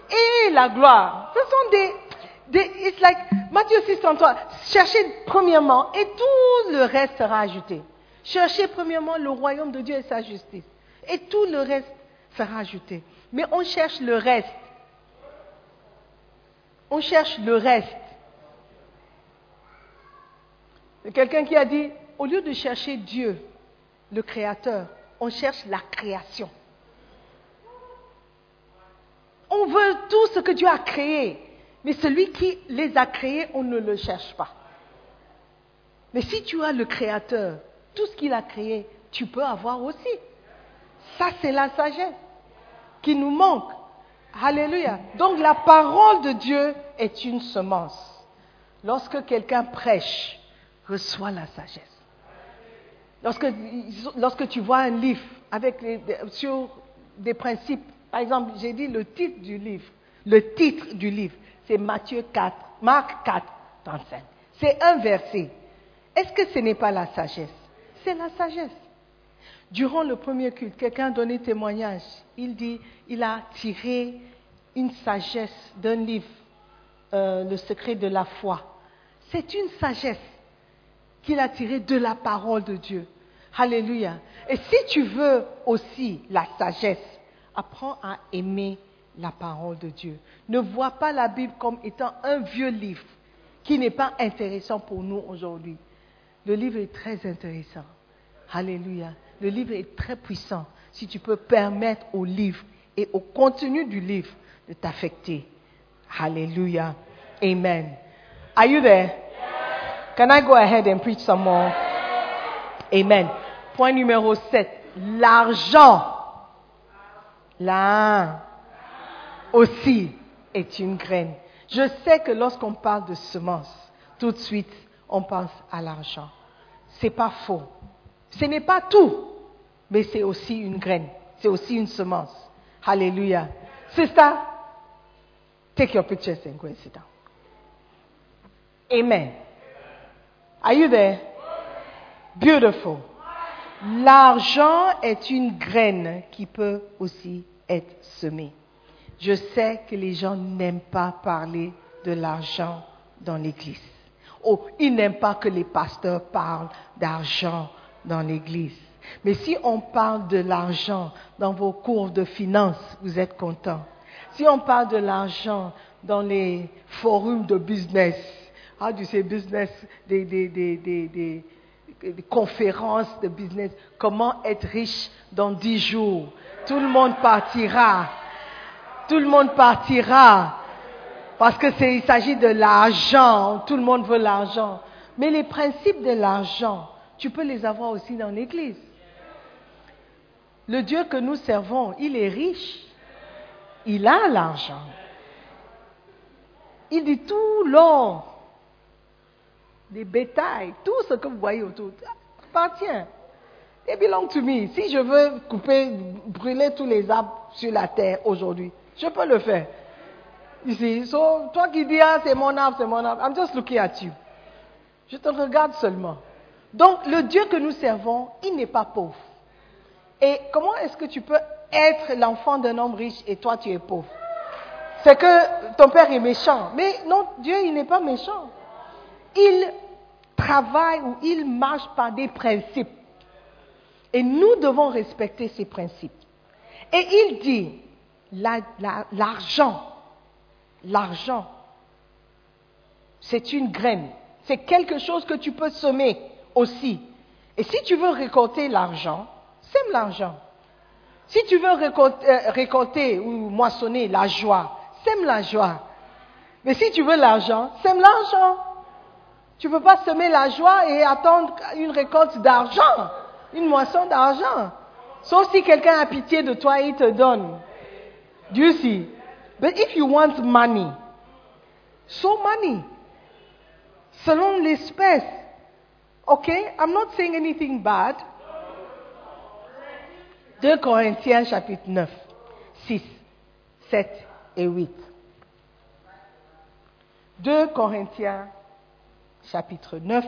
et la gloire. Ce sont des, des it's like Matthieu 6, 33. Cherchez premièrement et tout le reste sera ajouté. Cherchez premièrement le royaume de Dieu et sa justice. Et tout le reste sera ajouté. Mais on cherche le reste. On cherche le reste. Quelqu'un qui a dit, au lieu de chercher Dieu, le Créateur, on cherche la création. On veut tout ce que Dieu a créé, mais celui qui les a créés, on ne le cherche pas. Mais si tu as le Créateur, tout ce qu'il a créé, tu peux avoir aussi. Ça, c'est la sagesse qui nous manque. Alléluia. Donc la parole de Dieu est une semence. Lorsque quelqu'un prêche, reçois la sagesse. Lorsque, tu vois un livre avec sur des principes, par exemple, j'ai dit le titre du livre, le titre du livre, c'est Matthieu 4, Marc 4, 35. C'est un verset. Est-ce que ce n'est pas la sagesse? C'est la sagesse. Durant le premier culte, quelqu'un donné témoignage. Il dit, il a tiré une sagesse d'un livre, euh, Le secret de la foi. C'est une sagesse qu'il a tirée de la parole de Dieu. Alléluia. Et si tu veux aussi la sagesse, apprends à aimer la parole de Dieu. Ne vois pas la Bible comme étant un vieux livre qui n'est pas intéressant pour nous aujourd'hui. Le livre est très intéressant. Alléluia. Le livre est très puissant si tu peux permettre au livre et au contenu du livre de t'affecter. Alléluia. Amen. Are you there? Can I go ahead and preach some more? Amen. Point numéro 7. L'argent. Là aussi est une graine. Je sais que lorsqu'on parle de semence, tout de suite, on pense à l'argent. C'est pas faux. Ce n'est pas tout, mais c'est aussi une graine. C'est aussi une semence. Hallelujah. Sister, take your pictures and go and sit down. Amen. Are you there? Beautiful. L'argent est une graine qui peut aussi être semée. Je sais que les gens n'aiment pas parler de l'argent dans l'église. Oh, ils n'aiment pas que les pasteurs parlent d'argent dans l'église. Mais si on parle de l'argent dans vos cours de finance, vous êtes contents. Si on parle de l'argent dans les forums de business, do you say business, des, des, des, des, conférences de business, comment être riche dans dix jours, tout le monde partira. Tout le monde partira. Parce que il s'agit de l'argent. Tout le monde veut l'argent. Mais les principes de l'argent, tu peux les avoir aussi dans l'église. Le Dieu que nous servons, il est riche. Il a l'argent. Il dit tout l'or, des bétails, tout ce que vous voyez autour, appartient. It belongs to me. Si je veux couper, brûler tous les arbres sur la terre aujourd'hui, je peux le faire. Ici, so, toi qui dis, ah, c'est mon arbre, c'est mon arbre, I'm just looking at you. Je te regarde seulement. Donc, le Dieu que nous servons, il n'est pas pauvre. Et comment est-ce que tu peux être l'enfant d'un homme riche et toi tu es pauvre? C'est que ton père est méchant. Mais non, Dieu, il n'est pas méchant. Il travaille ou il marche par des principes. Et nous devons respecter ces principes. Et il dit, la- la- l'argent, l'argent, c'est une graine. C'est quelque chose que tu peux semer aussi. Et si tu veux récolter l'argent, sème l'argent. Si tu veux récolter, euh, récolter ou moissonner la joie, sème la joie. Mais si tu veux l'argent, sème l'argent. Tu ne peux pas semer la joie et attendre une récolte d'argent, une moisson d'argent. Sauf si quelqu'un a pitié de toi et il te donne. Do you see? But if you want money, sow money. Selon l'espèce. Okay? I'm not saying anything bad. 2 Corinthiens chapitre 9, 6, 7 et 8. 2 Corinthiens chapitre 9,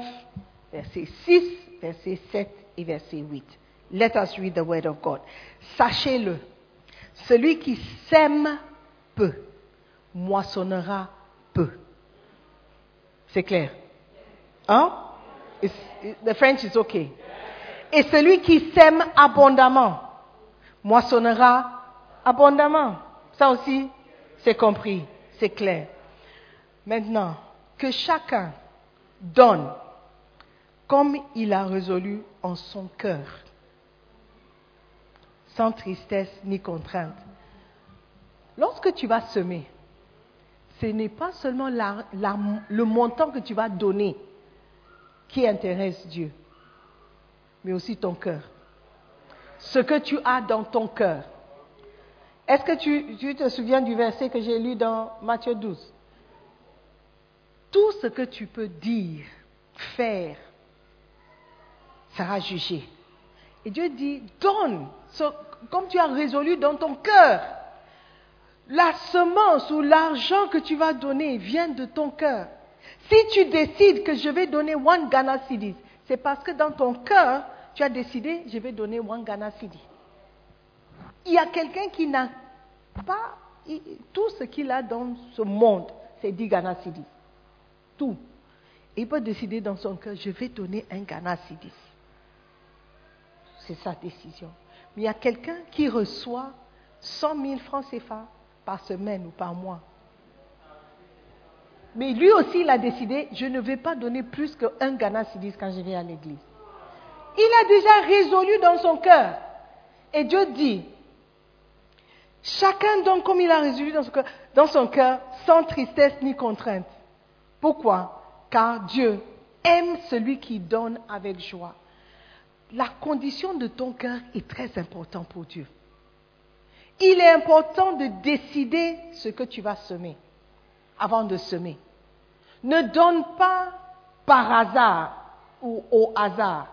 verset 6, verset 7 et verset 8. Let us read the word of God. Sachez-le, celui qui sème peu moissonnera peu. C'est clair? Hein? The French is okay. Et celui qui sème abondamment moissonnera abondamment. Ça aussi, c'est compris, c'est clair. Maintenant, que chacun donne comme il a résolu en son cœur, sans tristesse ni contrainte. Lorsque tu vas semer, ce n'est pas seulement le montant que tu vas donner qui intéresse Dieu, mais aussi ton cœur. Ce que tu as dans ton cœur. Est-ce que tu, te souviens du verset que j'ai lu dans Matthieu 12 Tout ce que tu peux dire, faire, sera jugé. Et Dieu dit, donne, comme tu as résolu dans ton cœur. La semence ou l'argent que tu vas donner vient de ton cœur. Si tu décides que je vais donner one Ghana cedis, c'est parce que dans ton cœur, tu as décidé, je vais donner one Ghana cedi. Il y a quelqu'un qui n'a pas tout ce qu'il a dans ce monde, c'est 10 Ghana cedis. Tout. Il peut décider dans son cœur, je vais donner un Ghana cedis. C'est sa décision. Mais il y a quelqu'un qui reçoit 100 000 francs CFA par semaine ou par mois. Mais lui aussi, il a décidé, je ne vais pas donner plus qu'un Ghana Cedis quand je vais à l'église. Il a déjà résolu dans son cœur. Et Dieu dit, chacun donne comme il a résolu dans son cœur sans tristesse ni contrainte. Pourquoi? Car Dieu aime celui qui donne avec joie. La condition de ton cœur est très importante pour Dieu. Il est important de décider ce que tu vas semer avant de semer. Ne donne pas par hasard ou au hasard.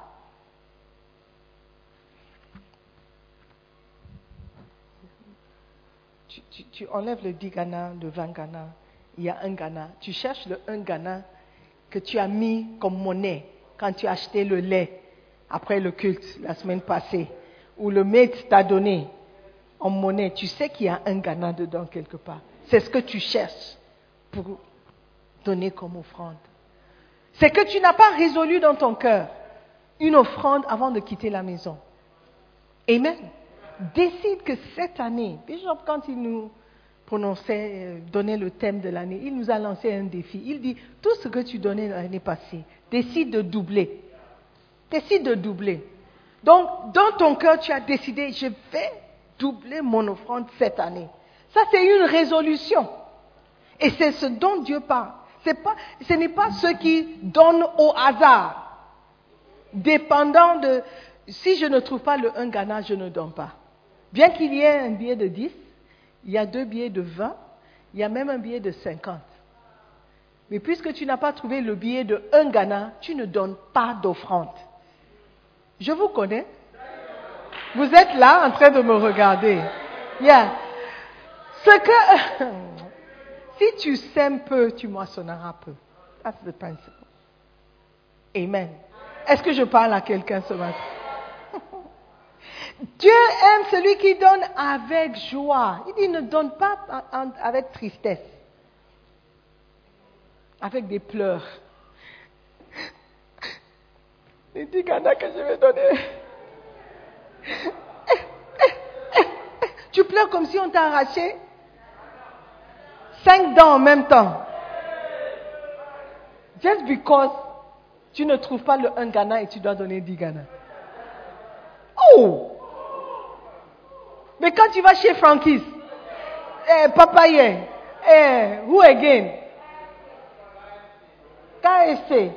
Tu, enlèves le 10 Ghana, le 20 Ghana, il y a un Ghana. Tu cherches le 1 Ghana que tu as mis comme monnaie quand tu as acheté le lait après le culte la semaine passée, ou le maître t'a donné en monnaie. Tu sais qu'il y a un Ghana dedans quelque part. C'est ce que tu cherches pour donner comme offrande. C'est que tu n'as pas résolu dans ton cœur une offrande avant de quitter la maison. Amen. Décide que cette année, Bishop, quand il nous euh, donnait le thème de l'année, il nous a lancé un défi. Il dit, tout ce que tu donnais l'année passée, décide de doubler. Décide de doubler. Donc, dans ton cœur, tu as décidé, je vais doubler mon offrande cette année. Ça, c'est une résolution. Et c'est ce dont Dieu parle. Pas, ce n'est pas ceux qui donnent au hasard. Dépendant de, si je ne trouve pas le 1 Ghana, je ne donne pas. Bien qu'il y ait un billet de 10, il y a deux billets de 20, il y a même un billet de 50. Mais puisque tu n'as pas trouvé le billet de 1 Ghana, tu ne donnes pas d'offrande. Je vous connais. Vous êtes là en train de me regarder. Yeah. Ce que, si tu sèmes peu, tu moissonneras peu. That's the principle. Amen. Est-ce que je parle à quelqu'un ce matin? Dieu aime celui qui donne avec joie. Il dit ne donne pas avec tristesse, avec des pleurs. Il dit Ghana que je vais donner. Tu pleures comme si on t'a arraché cinq dents en même temps. Just because tu ne trouves pas le 1 Ghana et tu dois donner 10 Ghana. Oh! Mais quand tu vas chez Frankis, eh, Papaye, eh, who again? KSC.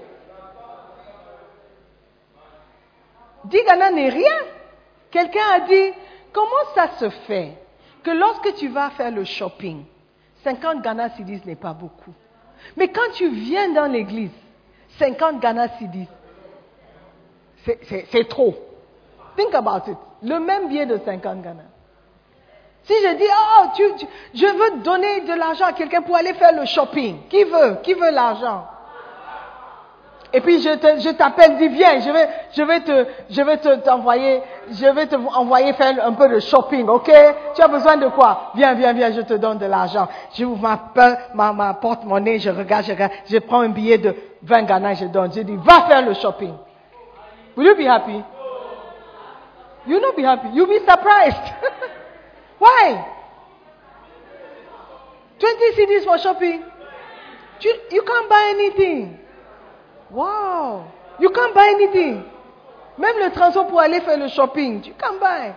10 Ghana n'est rien. Quelqu'un a dit, comment ça se fait que lorsque tu vas faire le shopping, 50 Ghana Cedis n'est pas beaucoup. Mais quand tu viens dans l'église, 50 Ghana Cedis, c'est- trop. Think about it. Le même billet de 50 Ghana. Si je dis, oh, tu- tu- je veux donner de l'argent à quelqu'un pour aller faire le shopping, qui veut? Qui veut l'argent? Et puis je t'appelle, dis viens, je vais, je vais te, je vais te- t'envoyer je vais te envoyer faire un peu de shopping, ok? Tu as besoin de quoi? Viens, viens, viens, je te donne de l'argent. Je ouvre ma, ma, ma porte-monnaie, je regarde, je prends un billet de 20 Ghana, je donne. Je dis, va faire le shopping. Will you be happy? You'll not be happy. You'll be surprised. Why? 20 CDs for shopping. You, you can't buy anything. Wow. You can't buy anything. Même le transport pour aller faire le shopping, tu can't buy.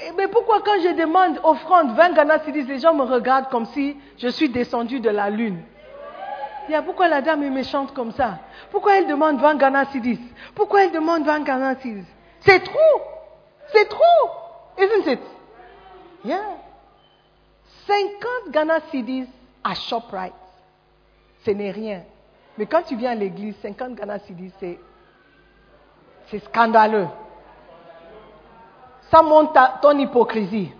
Eh, Mais pourquoi quand je demande offrande 20 Ghana Cedis, les gens me regardent comme si je suis descendu de la lune? Il y a pourquoi la dame est méchante comme ça? Pourquoi elle demande 20 Ghana Cedis? Pourquoi elle demande 20 Ghana Cedis? C'est trop C'est trop Isn't it? Yeah. 50 Ghana Cedis à ShopRite, ce n'est rien. Mais quand tu viens à l'église, 50 Ghana Cedis, c'est, c'est scandaleux. Ça montre ton hypocrisie.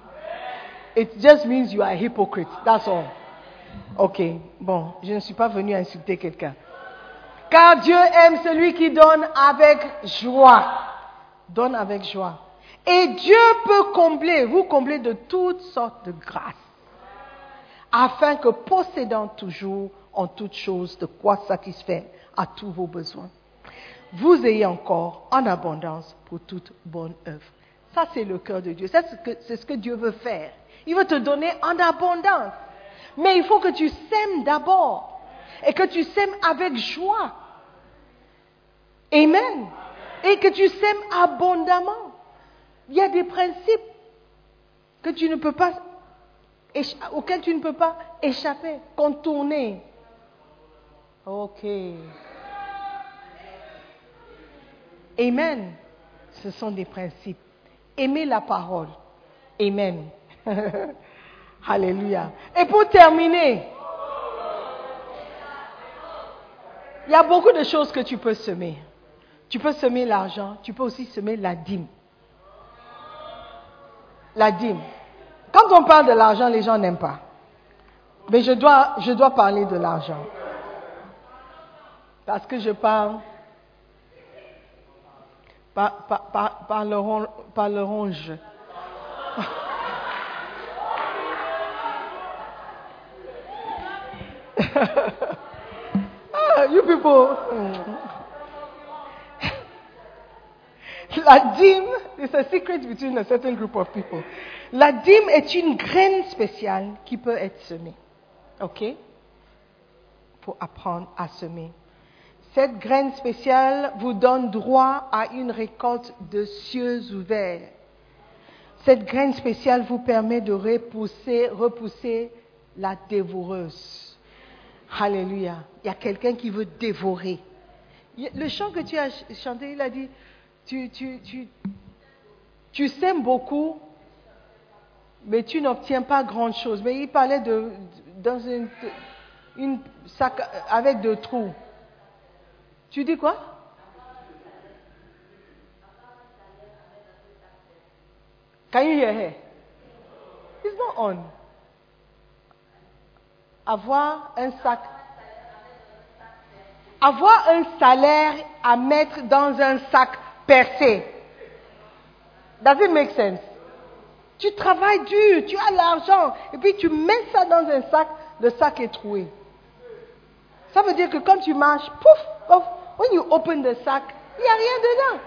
It just means you are hypocrite. That's all. Ok, bon, je ne suis pas venu insulter quelqu'un. Car Dieu aime celui qui donne avec joie. Donne avec joie. Et Dieu peut combler, vous combler de toutes sortes de grâces, afin que possédant toujours en toutes choses de quoi satisfaire à tous vos besoins, vous ayez encore en abondance pour toute bonne œuvre. Ça, c'est le cœur de Dieu. C'est ce que- Dieu veut faire. Il veut te donner en abondance. Mais il faut que tu sèmes d'abord et que tu sèmes avec joie. Amen. Et que tu sèmes abondamment. Il y a des principes auxquels tu ne peux pas échapper, contourner. Ok. Amen. Ce sont des principes. Aimer la parole. Amen. Alléluia. Et pour terminer, il y a beaucoup de choses que tu peux semer. Tu peux semer l'argent, tu peux aussi semer la dîme. La dîme. Quand on parle de l'argent, les gens n'aiment pas. Mais je dois, je dois parler de l'argent. Parce que je parle par, par, par, par le, ron- par le ronge. ah, you people. La dîme, it's a secret between a certain group of people. La dîme est une graine spéciale qui peut être semée. OK? Pour apprendre à semer. Cette graine spéciale vous donne droit à une récolte de cieux ouverts. Cette graine spéciale vous permet de repousser, repousser la dévoreuse. Alléluia. Il y a quelqu'un qui veut dévorer. Le chant que tu as ch- chanté, il a dit, tu, sèmes beaucoup, mais tu n'obtiens pas grand-chose. Mais il parlait de, dans une, sac avec de trous. Tu dis quoi? Can you hear her? It's not on. Avoir un sac. Avoir un salaire à mettre dans un sac percé. Does it make sense? Tu travailles dur, tu as l'argent, et puis tu mets ça dans un sac, le sac est troué. Ça veut dire que quand tu marches, pouf, pouf, when you open the sac, il n'y a rien dedans.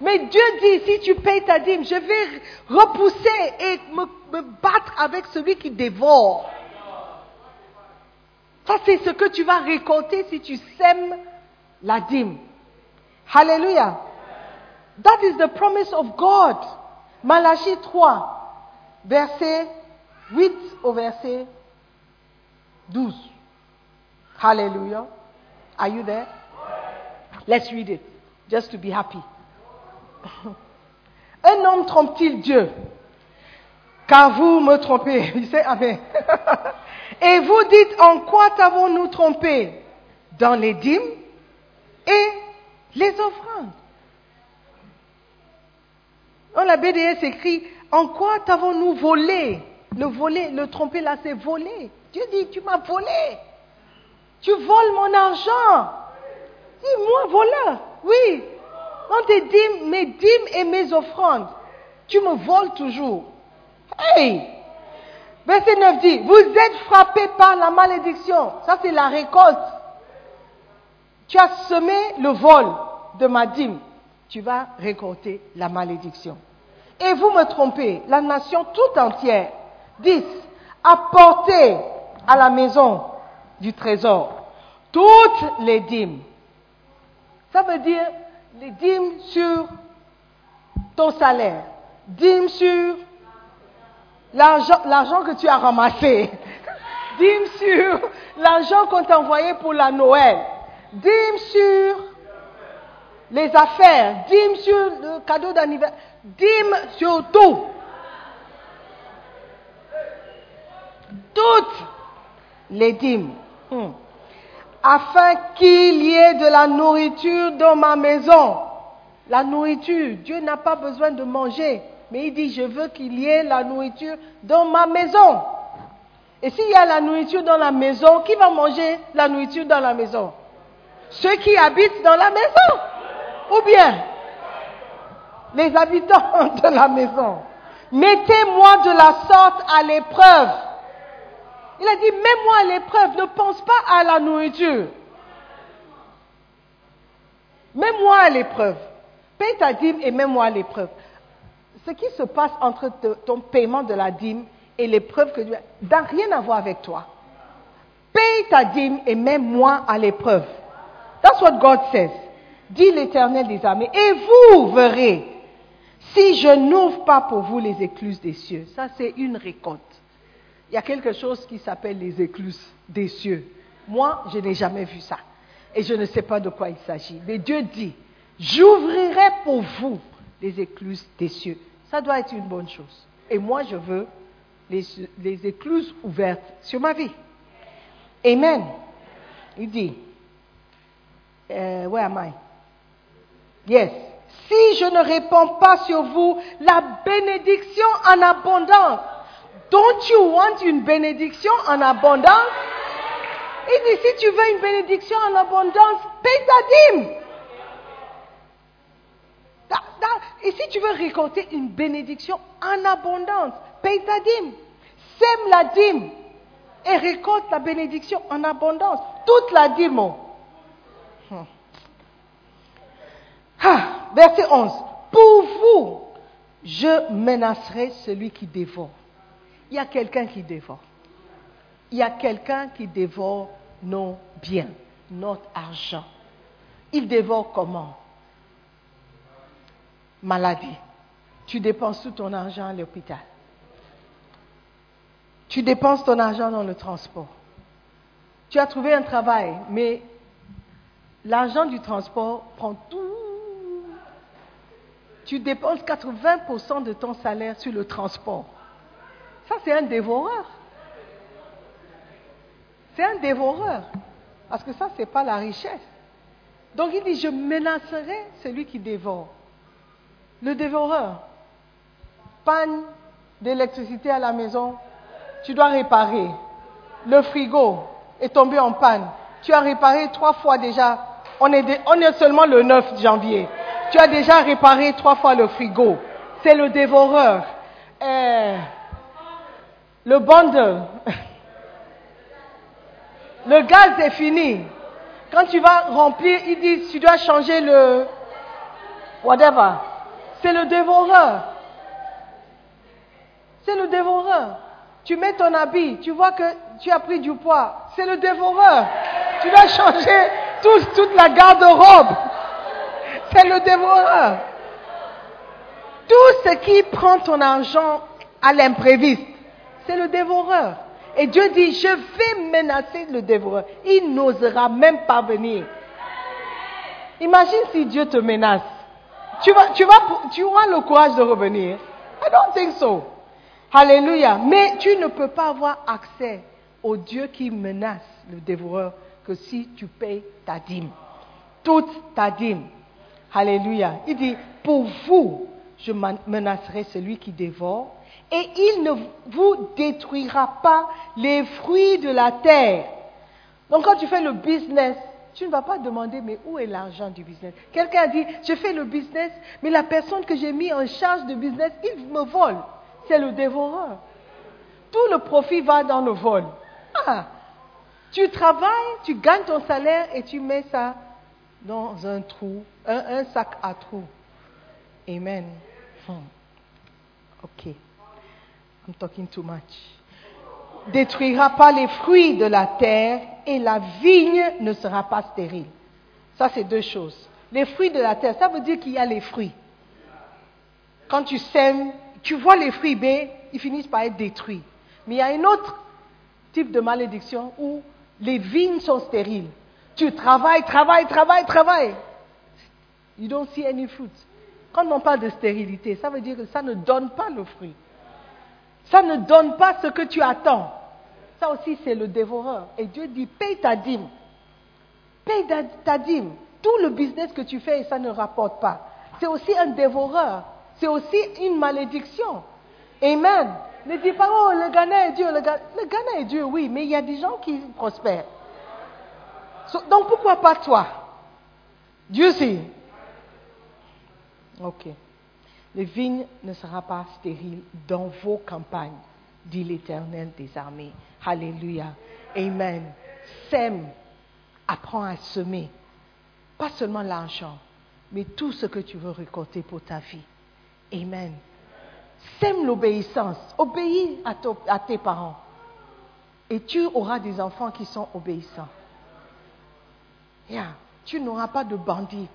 Mais Dieu dit, si tu payes ta dîme, je vais repousser et me, battre avec celui qui dévore. Ça, c'est ce que tu vas récolter si tu sèmes la dîme. Hallelujah. That is the promise of God. Malachie 3, verset 8 au verset 12. Hallelujah. Are you there? Let's read it, just to be happy. Un homme trompe-t-il Dieu? Car vous me trompez. Il sait, Amen. Et vous dites, en quoi t'avons-nous trompé? Dans les dîmes et les offrandes. Dans la BDS écrit, en quoi t'avons-nous volé? Le voler, le tromper là, c'est voler. Dieu dit, tu m'as volé. Tu voles mon argent. Dis-moi, voleur. Oui. dans tes dîmes, mes dîmes et mes offrandes. Tu me voles toujours. Hey! Verset 9 dit, vous êtes frappés par la malédiction. Ça, c'est la récolte. Tu as semé le vol de ma dîme. Tu vas récolter la malédiction. Et vous me trompez, la nation tout entière. 10. Apportez à la maison du trésor toutes les dîmes. Ça veut dire les dîmes sur ton salaire, dîmes sur l'argent que tu as ramassé, dîmes sur l'argent qu'on t'a envoyé pour la Noël, dîmes sur les affaires, dîmes sur le cadeau d'anniversaire, dîmes sur tout. Toutes les dîmes. Hmm. Afin qu'il y ait de la nourriture dans ma maison. La nourriture, Dieu n'a pas besoin de manger. Mais il dit, je veux qu'il y ait la nourriture dans ma maison. Et s'il y a la nourriture dans la maison, qui va manger la nourriture dans la maison? Ceux qui habitent dans la maison. Ou bien les habitants de la maison. Mettez-moi de la sorte à l'épreuve. Il a dit, mets-moi à l'épreuve, ne pense pas à la nourriture. Mets-moi à l'épreuve. Paye ta dîme et mets-moi à l'épreuve. Ce qui se passe entre ton paiement de la dîme et l'épreuve que tu n'a rien à voir avec toi. Paye ta dîme et mets-moi à l'épreuve. That's what God says. Dit l'Éternel des armées. Et vous verrez si je n'ouvre pas pour vous les écluses des cieux. Ça, c'est une récolte. Il y a quelque chose qui s'appelle les écluses des cieux. Moi, je n'ai jamais vu ça. Et je ne sais pas de quoi il s'agit. Mais Dieu dit, j'ouvrirai pour vous les écluses des cieux. Ça doit être une bonne chose. Et moi, je veux les, écluses ouvertes sur ma vie. Amen. Il dit, euh, where am I? Yes. Si je ne réponds pas sur vous la bénédiction en abondance, don't you want une bénédiction en abondance? Il si tu veux une bénédiction en abondance, paye ta dîme. Et si tu veux récolter une bénédiction en abondance, paye ta dîme. Sème la dîme et récolte la bénédiction en abondance. Toute la dîme. Hmm. Ah, verset 11. Pour vous, je menacerai celui qui dévore. Il y a quelqu'un qui dévore. Il y a quelqu'un qui dévore nos biens, notre argent. Il dévore comment? Maladie. Tu dépenses tout ton argent à l'hôpital. Tu dépenses ton argent dans le transport. Tu as trouvé un travail, mais l'argent du transport prend tout. Tu dépenses 80% de ton salaire sur le transport. Ça, c'est un dévoreur. C'est un dévoreur. Parce que ça, ce n'est pas la richesse. Donc il dit, je menacerai celui qui dévore. Le dévoreur. Panne d'électricité à la maison, tu dois réparer. Le frigo est tombé en panne. Tu as réparé trois fois déjà. On est, seulement le 9 janvier. Tu as déjà réparé trois fois le frigo. C'est le dévoreur. Euh, le bundle. Le gaz est fini. Quand tu vas remplir, ils disent tu dois changer le whatever. C'est le dévoreur. C'est le dévoreur. Tu mets ton habit, tu vois que tu as pris du poids. C'est le dévoreur. Tu dois changer tout- toute la garde-robe. C'est le dévoreur. Tout ce qui prend ton argent à l'impréviste, c'est le dévoreur. Et Dieu dit, je vais menacer le dévoreur. Il n'osera même pas venir. Imagine si Dieu te menace. Tu vas, tu vas, tu auras le courage de revenir. I don't think so. Alléluia. Mais tu ne peux pas avoir accès au Dieu qui menace le dévoreur que si tu payes ta dîme. Toute ta dîme. Alléluia. Il dit, pour vous, je menacerai celui qui dévore, et il ne vous détruira pas les fruits de la terre. Donc quand tu fais le business tu ne vas pas demander, mais où est l'argent du business? Quelqu'un a dit, je fais le business, mais la personne que j'ai mis en charge du business, il me vole. C'est le dévoreur. Tout le profit va dans le vol. Ah, tu travailles, tu gagnes ton salaire et tu mets ça dans un trou, un, sac à trous. Amen. Hmm. Ok. I'm talking too much. Détruira pas les fruits de la terre et la vigne ne sera pas stérile. Ça, c'est deux choses. Les fruits de la terre, ça veut dire qu'il y a les fruits. Quand tu sèmes, tu vois les fruits, mais ils finissent par être détruits. Mais il y a un autre type de malédiction où les vignes sont stériles. Tu travailles, travailles, travailles, travailles. You don't see any fruit. Quand on parle de stérilité, ça veut dire que ça ne donne pas le fruit. Ça ne donne pas ce que tu attends. Ça aussi, c'est le dévoreur. Et Dieu dit, paye ta dîme. Paye ta, dîme. Tout le business que tu fais, ça ne rapporte pas. C'est aussi un dévoreur. C'est aussi une malédiction. Amen. Ne dis pas, oh, le Ghana est Dieu. Le, Ghana est Dieu, oui, mais il y a des gens qui prospèrent. Donc pourquoi pas toi? Dieu sait. Ok. Les vignes ne sera pas stériles dans vos campagnes, dit l'Éternel des armées. Alléluia. Amen. Sème, apprends à semer. Pas seulement l'argent, mais tout ce que tu veux récolter pour ta vie. Amen. Sème l'obéissance. Obéis à, tes parents. Et tu auras des enfants qui sont obéissants. Tu n'auras pas de bandits,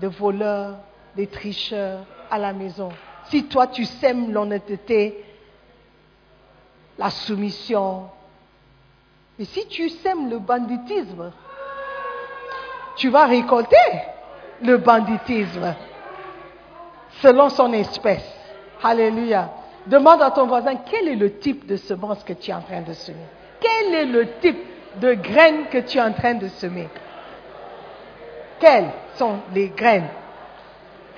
de voleurs, des tricheurs à la maison. Si toi tu sèmes l'honnêteté, la soumission, et si tu sèmes le banditisme, tu vas récolter le banditisme selon son espèce. Alléluia. Demande à ton voisin quel est le type de semence que tu es en train de semer? Quel est le type de graines que tu es en train de semer? Quelles sont les graines?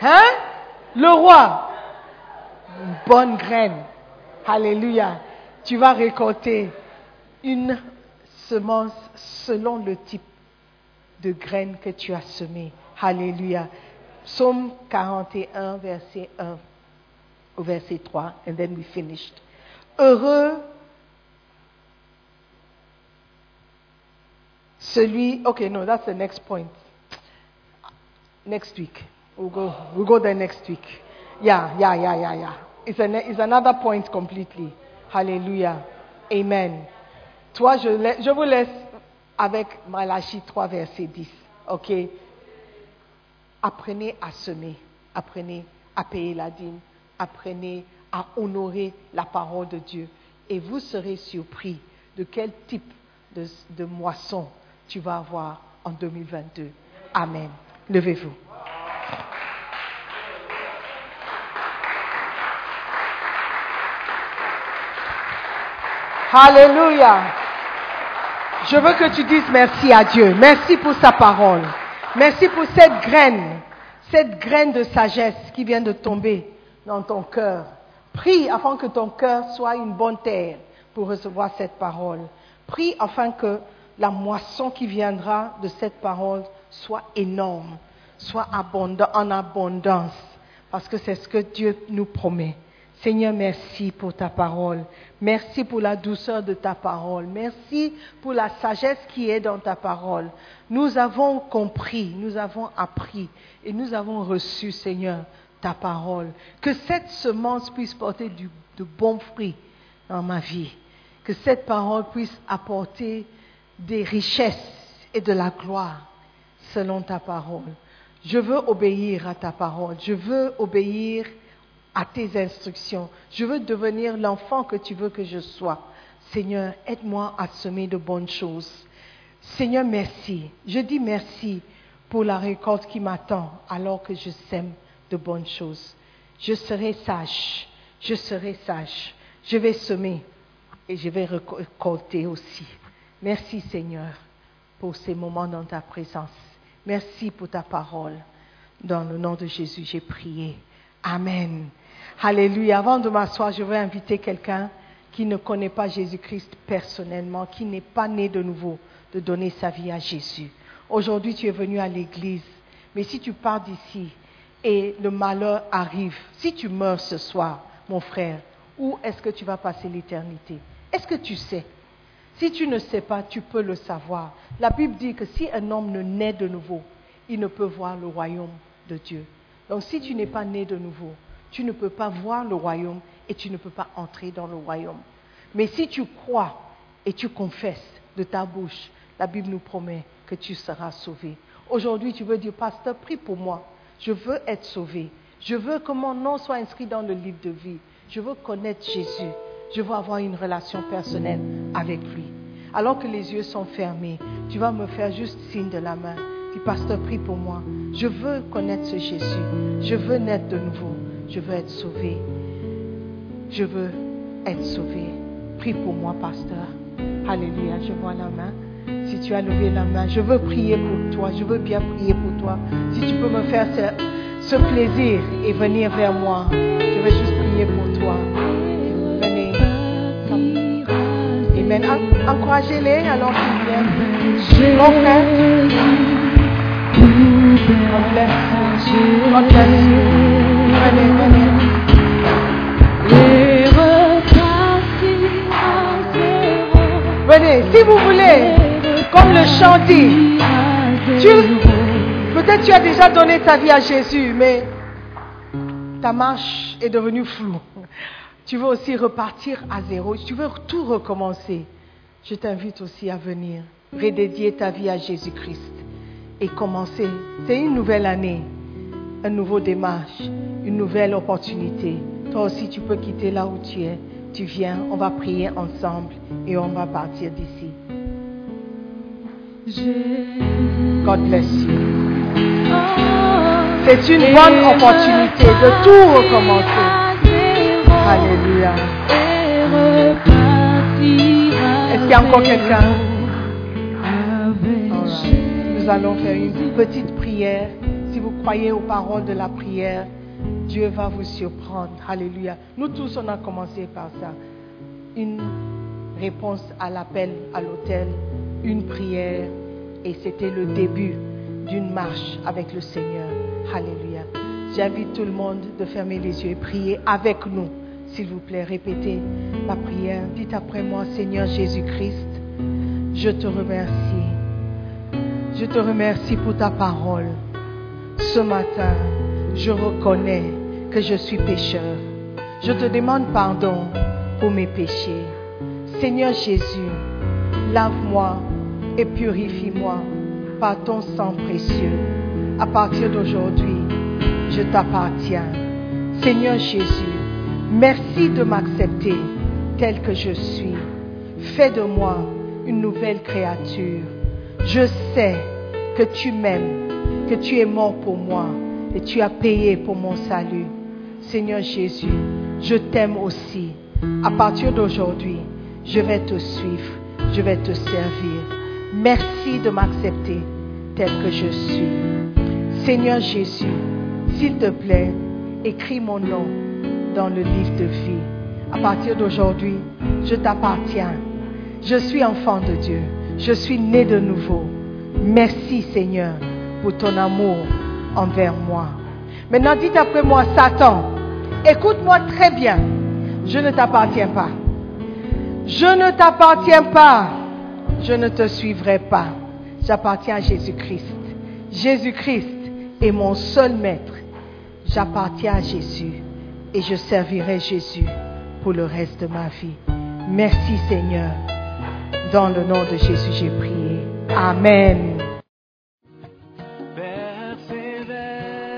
Hein? Le roi. Bonne graine. Alléluia. Tu vas récolter une semence selon le type de graines que tu as semé. Alléluia. Psaume 41, verset 1 au verset 3, and then we finished. Heureux celui, okay, no, that's the next point. Next week. We'll go, there next week. Yeah, yeah, yeah, yeah, yeah. It's, an, it's another point completely. Hallelujah. Amen. Toi, je, je vous laisse avec Malachie 3, verset 10. OK? Apprenez à semer. Apprenez à payer la dîme. Apprenez à honorer la parole de Dieu. Et vous serez surpris de quel type de, de moisson tu vas avoir en 2022. Amen. Levez-vous. Alléluia. Je veux que tu dises merci à Dieu. Merci pour sa parole. Merci pour cette graine, cette graine de sagesse qui vient de tomber dans ton cœur. Prie afin que ton cœur soit une bonne terre pour recevoir cette parole. Prie afin que la moisson qui viendra de cette parole soit énorme, soit abondant, en abondance, parce que c'est ce que Dieu nous promet. Seigneur, merci pour ta parole. Merci pour la douceur de ta parole. Merci pour la sagesse qui est dans ta parole. Nous avons compris, nous avons appris et nous avons reçu, Seigneur, ta parole. Que cette semence puisse porter de bons fruits dans ma vie. Que cette parole puisse apporter des richesses et de la gloire selon ta parole. Je veux obéir à ta parole. Je veux obéir à tes instructions. Je veux devenir l'enfant que tu veux que je sois. Seigneur, aide-moi à semer de bonnes choses. Seigneur, merci. Je dis merci pour la récolte qui m'attend alors que je sème de bonnes choses. Je serai sage. Je serai sage. Je vais semer et je vais récolter aussi. Merci Seigneur pour ces moments dans ta présence. Merci pour ta parole. Dans le nom de Jésus, j'ai prié. Amen. Alléluia. Avant de m'asseoir, je veux inviter quelqu'un qui ne connaît pas Jésus-Christ personnellement, qui n'est pas né de nouveau, de donner sa vie à Jésus. Aujourd'hui, tu es venu à l'église, mais si tu pars d'ici et le malheur arrive, si tu meurs ce soir, mon frère, où est-ce que tu vas passer l'éternité? Est-ce que tu sais? Si tu ne sais pas, tu peux le savoir. La Bible dit que si un homme ne naît de nouveau, il ne peut voir le royaume de Dieu. Donc si tu n'es pas né de nouveau, tu ne peux pas voir le royaume et tu ne peux pas entrer dans le royaume. Mais si tu crois et tu confesses de ta bouche, la Bible nous promet que tu seras sauvé. Aujourd'hui, tu veux dire, pasteur, prie pour moi. Je veux être sauvé. Je veux que mon nom soit inscrit dans le livre de vie. Je veux connaître Jésus. Je veux avoir une relation personnelle avec lui. Alors que les yeux sont fermés, tu vas me faire juste signe de la main. Dis, pasteur, prie pour moi. Je veux connaître ce Jésus. Je veux naître de nouveau. Je veux être sauvé. Je veux être sauvé. Prie pour moi, pasteur. Alléluia, je vois la main. Si tu as levé la main, je veux prier pour toi. Je veux bien prier pour toi. Si tu peux me faire ce, ce plaisir et venir vers moi, je veux juste prier pour toi. Venez. Amen. En- Encouragez-les alors qu'ils viennent. Mon frère. Venez, si vous voulez, comme le chant dit, peut-être tu as déjà donné ta vie à Jésus, mais ta marche est devenue floue. Tu veux aussi repartir à zéro, tu veux tout recommencer. Je t'invite aussi à venir redédier ta vie à Jésus-Christ et commencer. C'est une nouvelle année, un nouveau démarche, une nouvelle opportunité. Toi aussi, tu peux quitter là où tu es. Tu viens, on va prier ensemble et on va partir d'ici. God bless you. C'est une bonne opportunité de tout recommencer. Alléluia. Est-ce qu'il y a encore quelqu'un? Nous allons faire une petite prière. Si vous croyez aux paroles de la prière, Dieu va vous surprendre. Alléluia. Nous tous, on a commencé par ça. Une réponse à l'appel à l'autel, une prière, et c'était le début d'une marche avec le Seigneur. Alléluia. J'invite tout le monde de fermer les yeux et prier avec nous. S'il vous plaît, répétez la prière. Dites après moi, Seigneur Jésus-Christ, je te remercie. Je te remercie pour ta parole. Ce matin, je reconnais que je suis pécheur. Je te demande pardon pour mes péchés. Seigneur Jésus, lave-moi et purifie-moi par ton sang précieux. À partir d'aujourd'hui, je t'appartiens. Seigneur Jésus, merci de m'accepter tel que je suis. Fais de moi une nouvelle créature. Je sais que tu m'aimes, tu es mort pour moi et tu as payé pour mon salut. Seigneur Jésus, je t'aime aussi. À partir d'aujourd'hui, je vais te suivre, je vais te servir. Merci de m'accepter tel que je suis. Seigneur Jésus, s'il te plaît, écris mon nom dans le livre de vie. À partir d'aujourd'hui, je t'appartiens. Je suis enfant de Dieu. Je suis né de nouveau. Merci Seigneur pour ton amour envers moi. Maintenant, dites après moi, Satan, écoute-moi très bien. Je ne t'appartiens pas. Je ne t'appartiens pas. Je ne te suivrai pas. J'appartiens à Jésus-Christ. Jésus-Christ est mon seul maître. J'appartiens à Jésus et je servirai Jésus pour le reste de ma vie. Merci Seigneur. Dans le nom de Jésus, j'ai prié. Amen.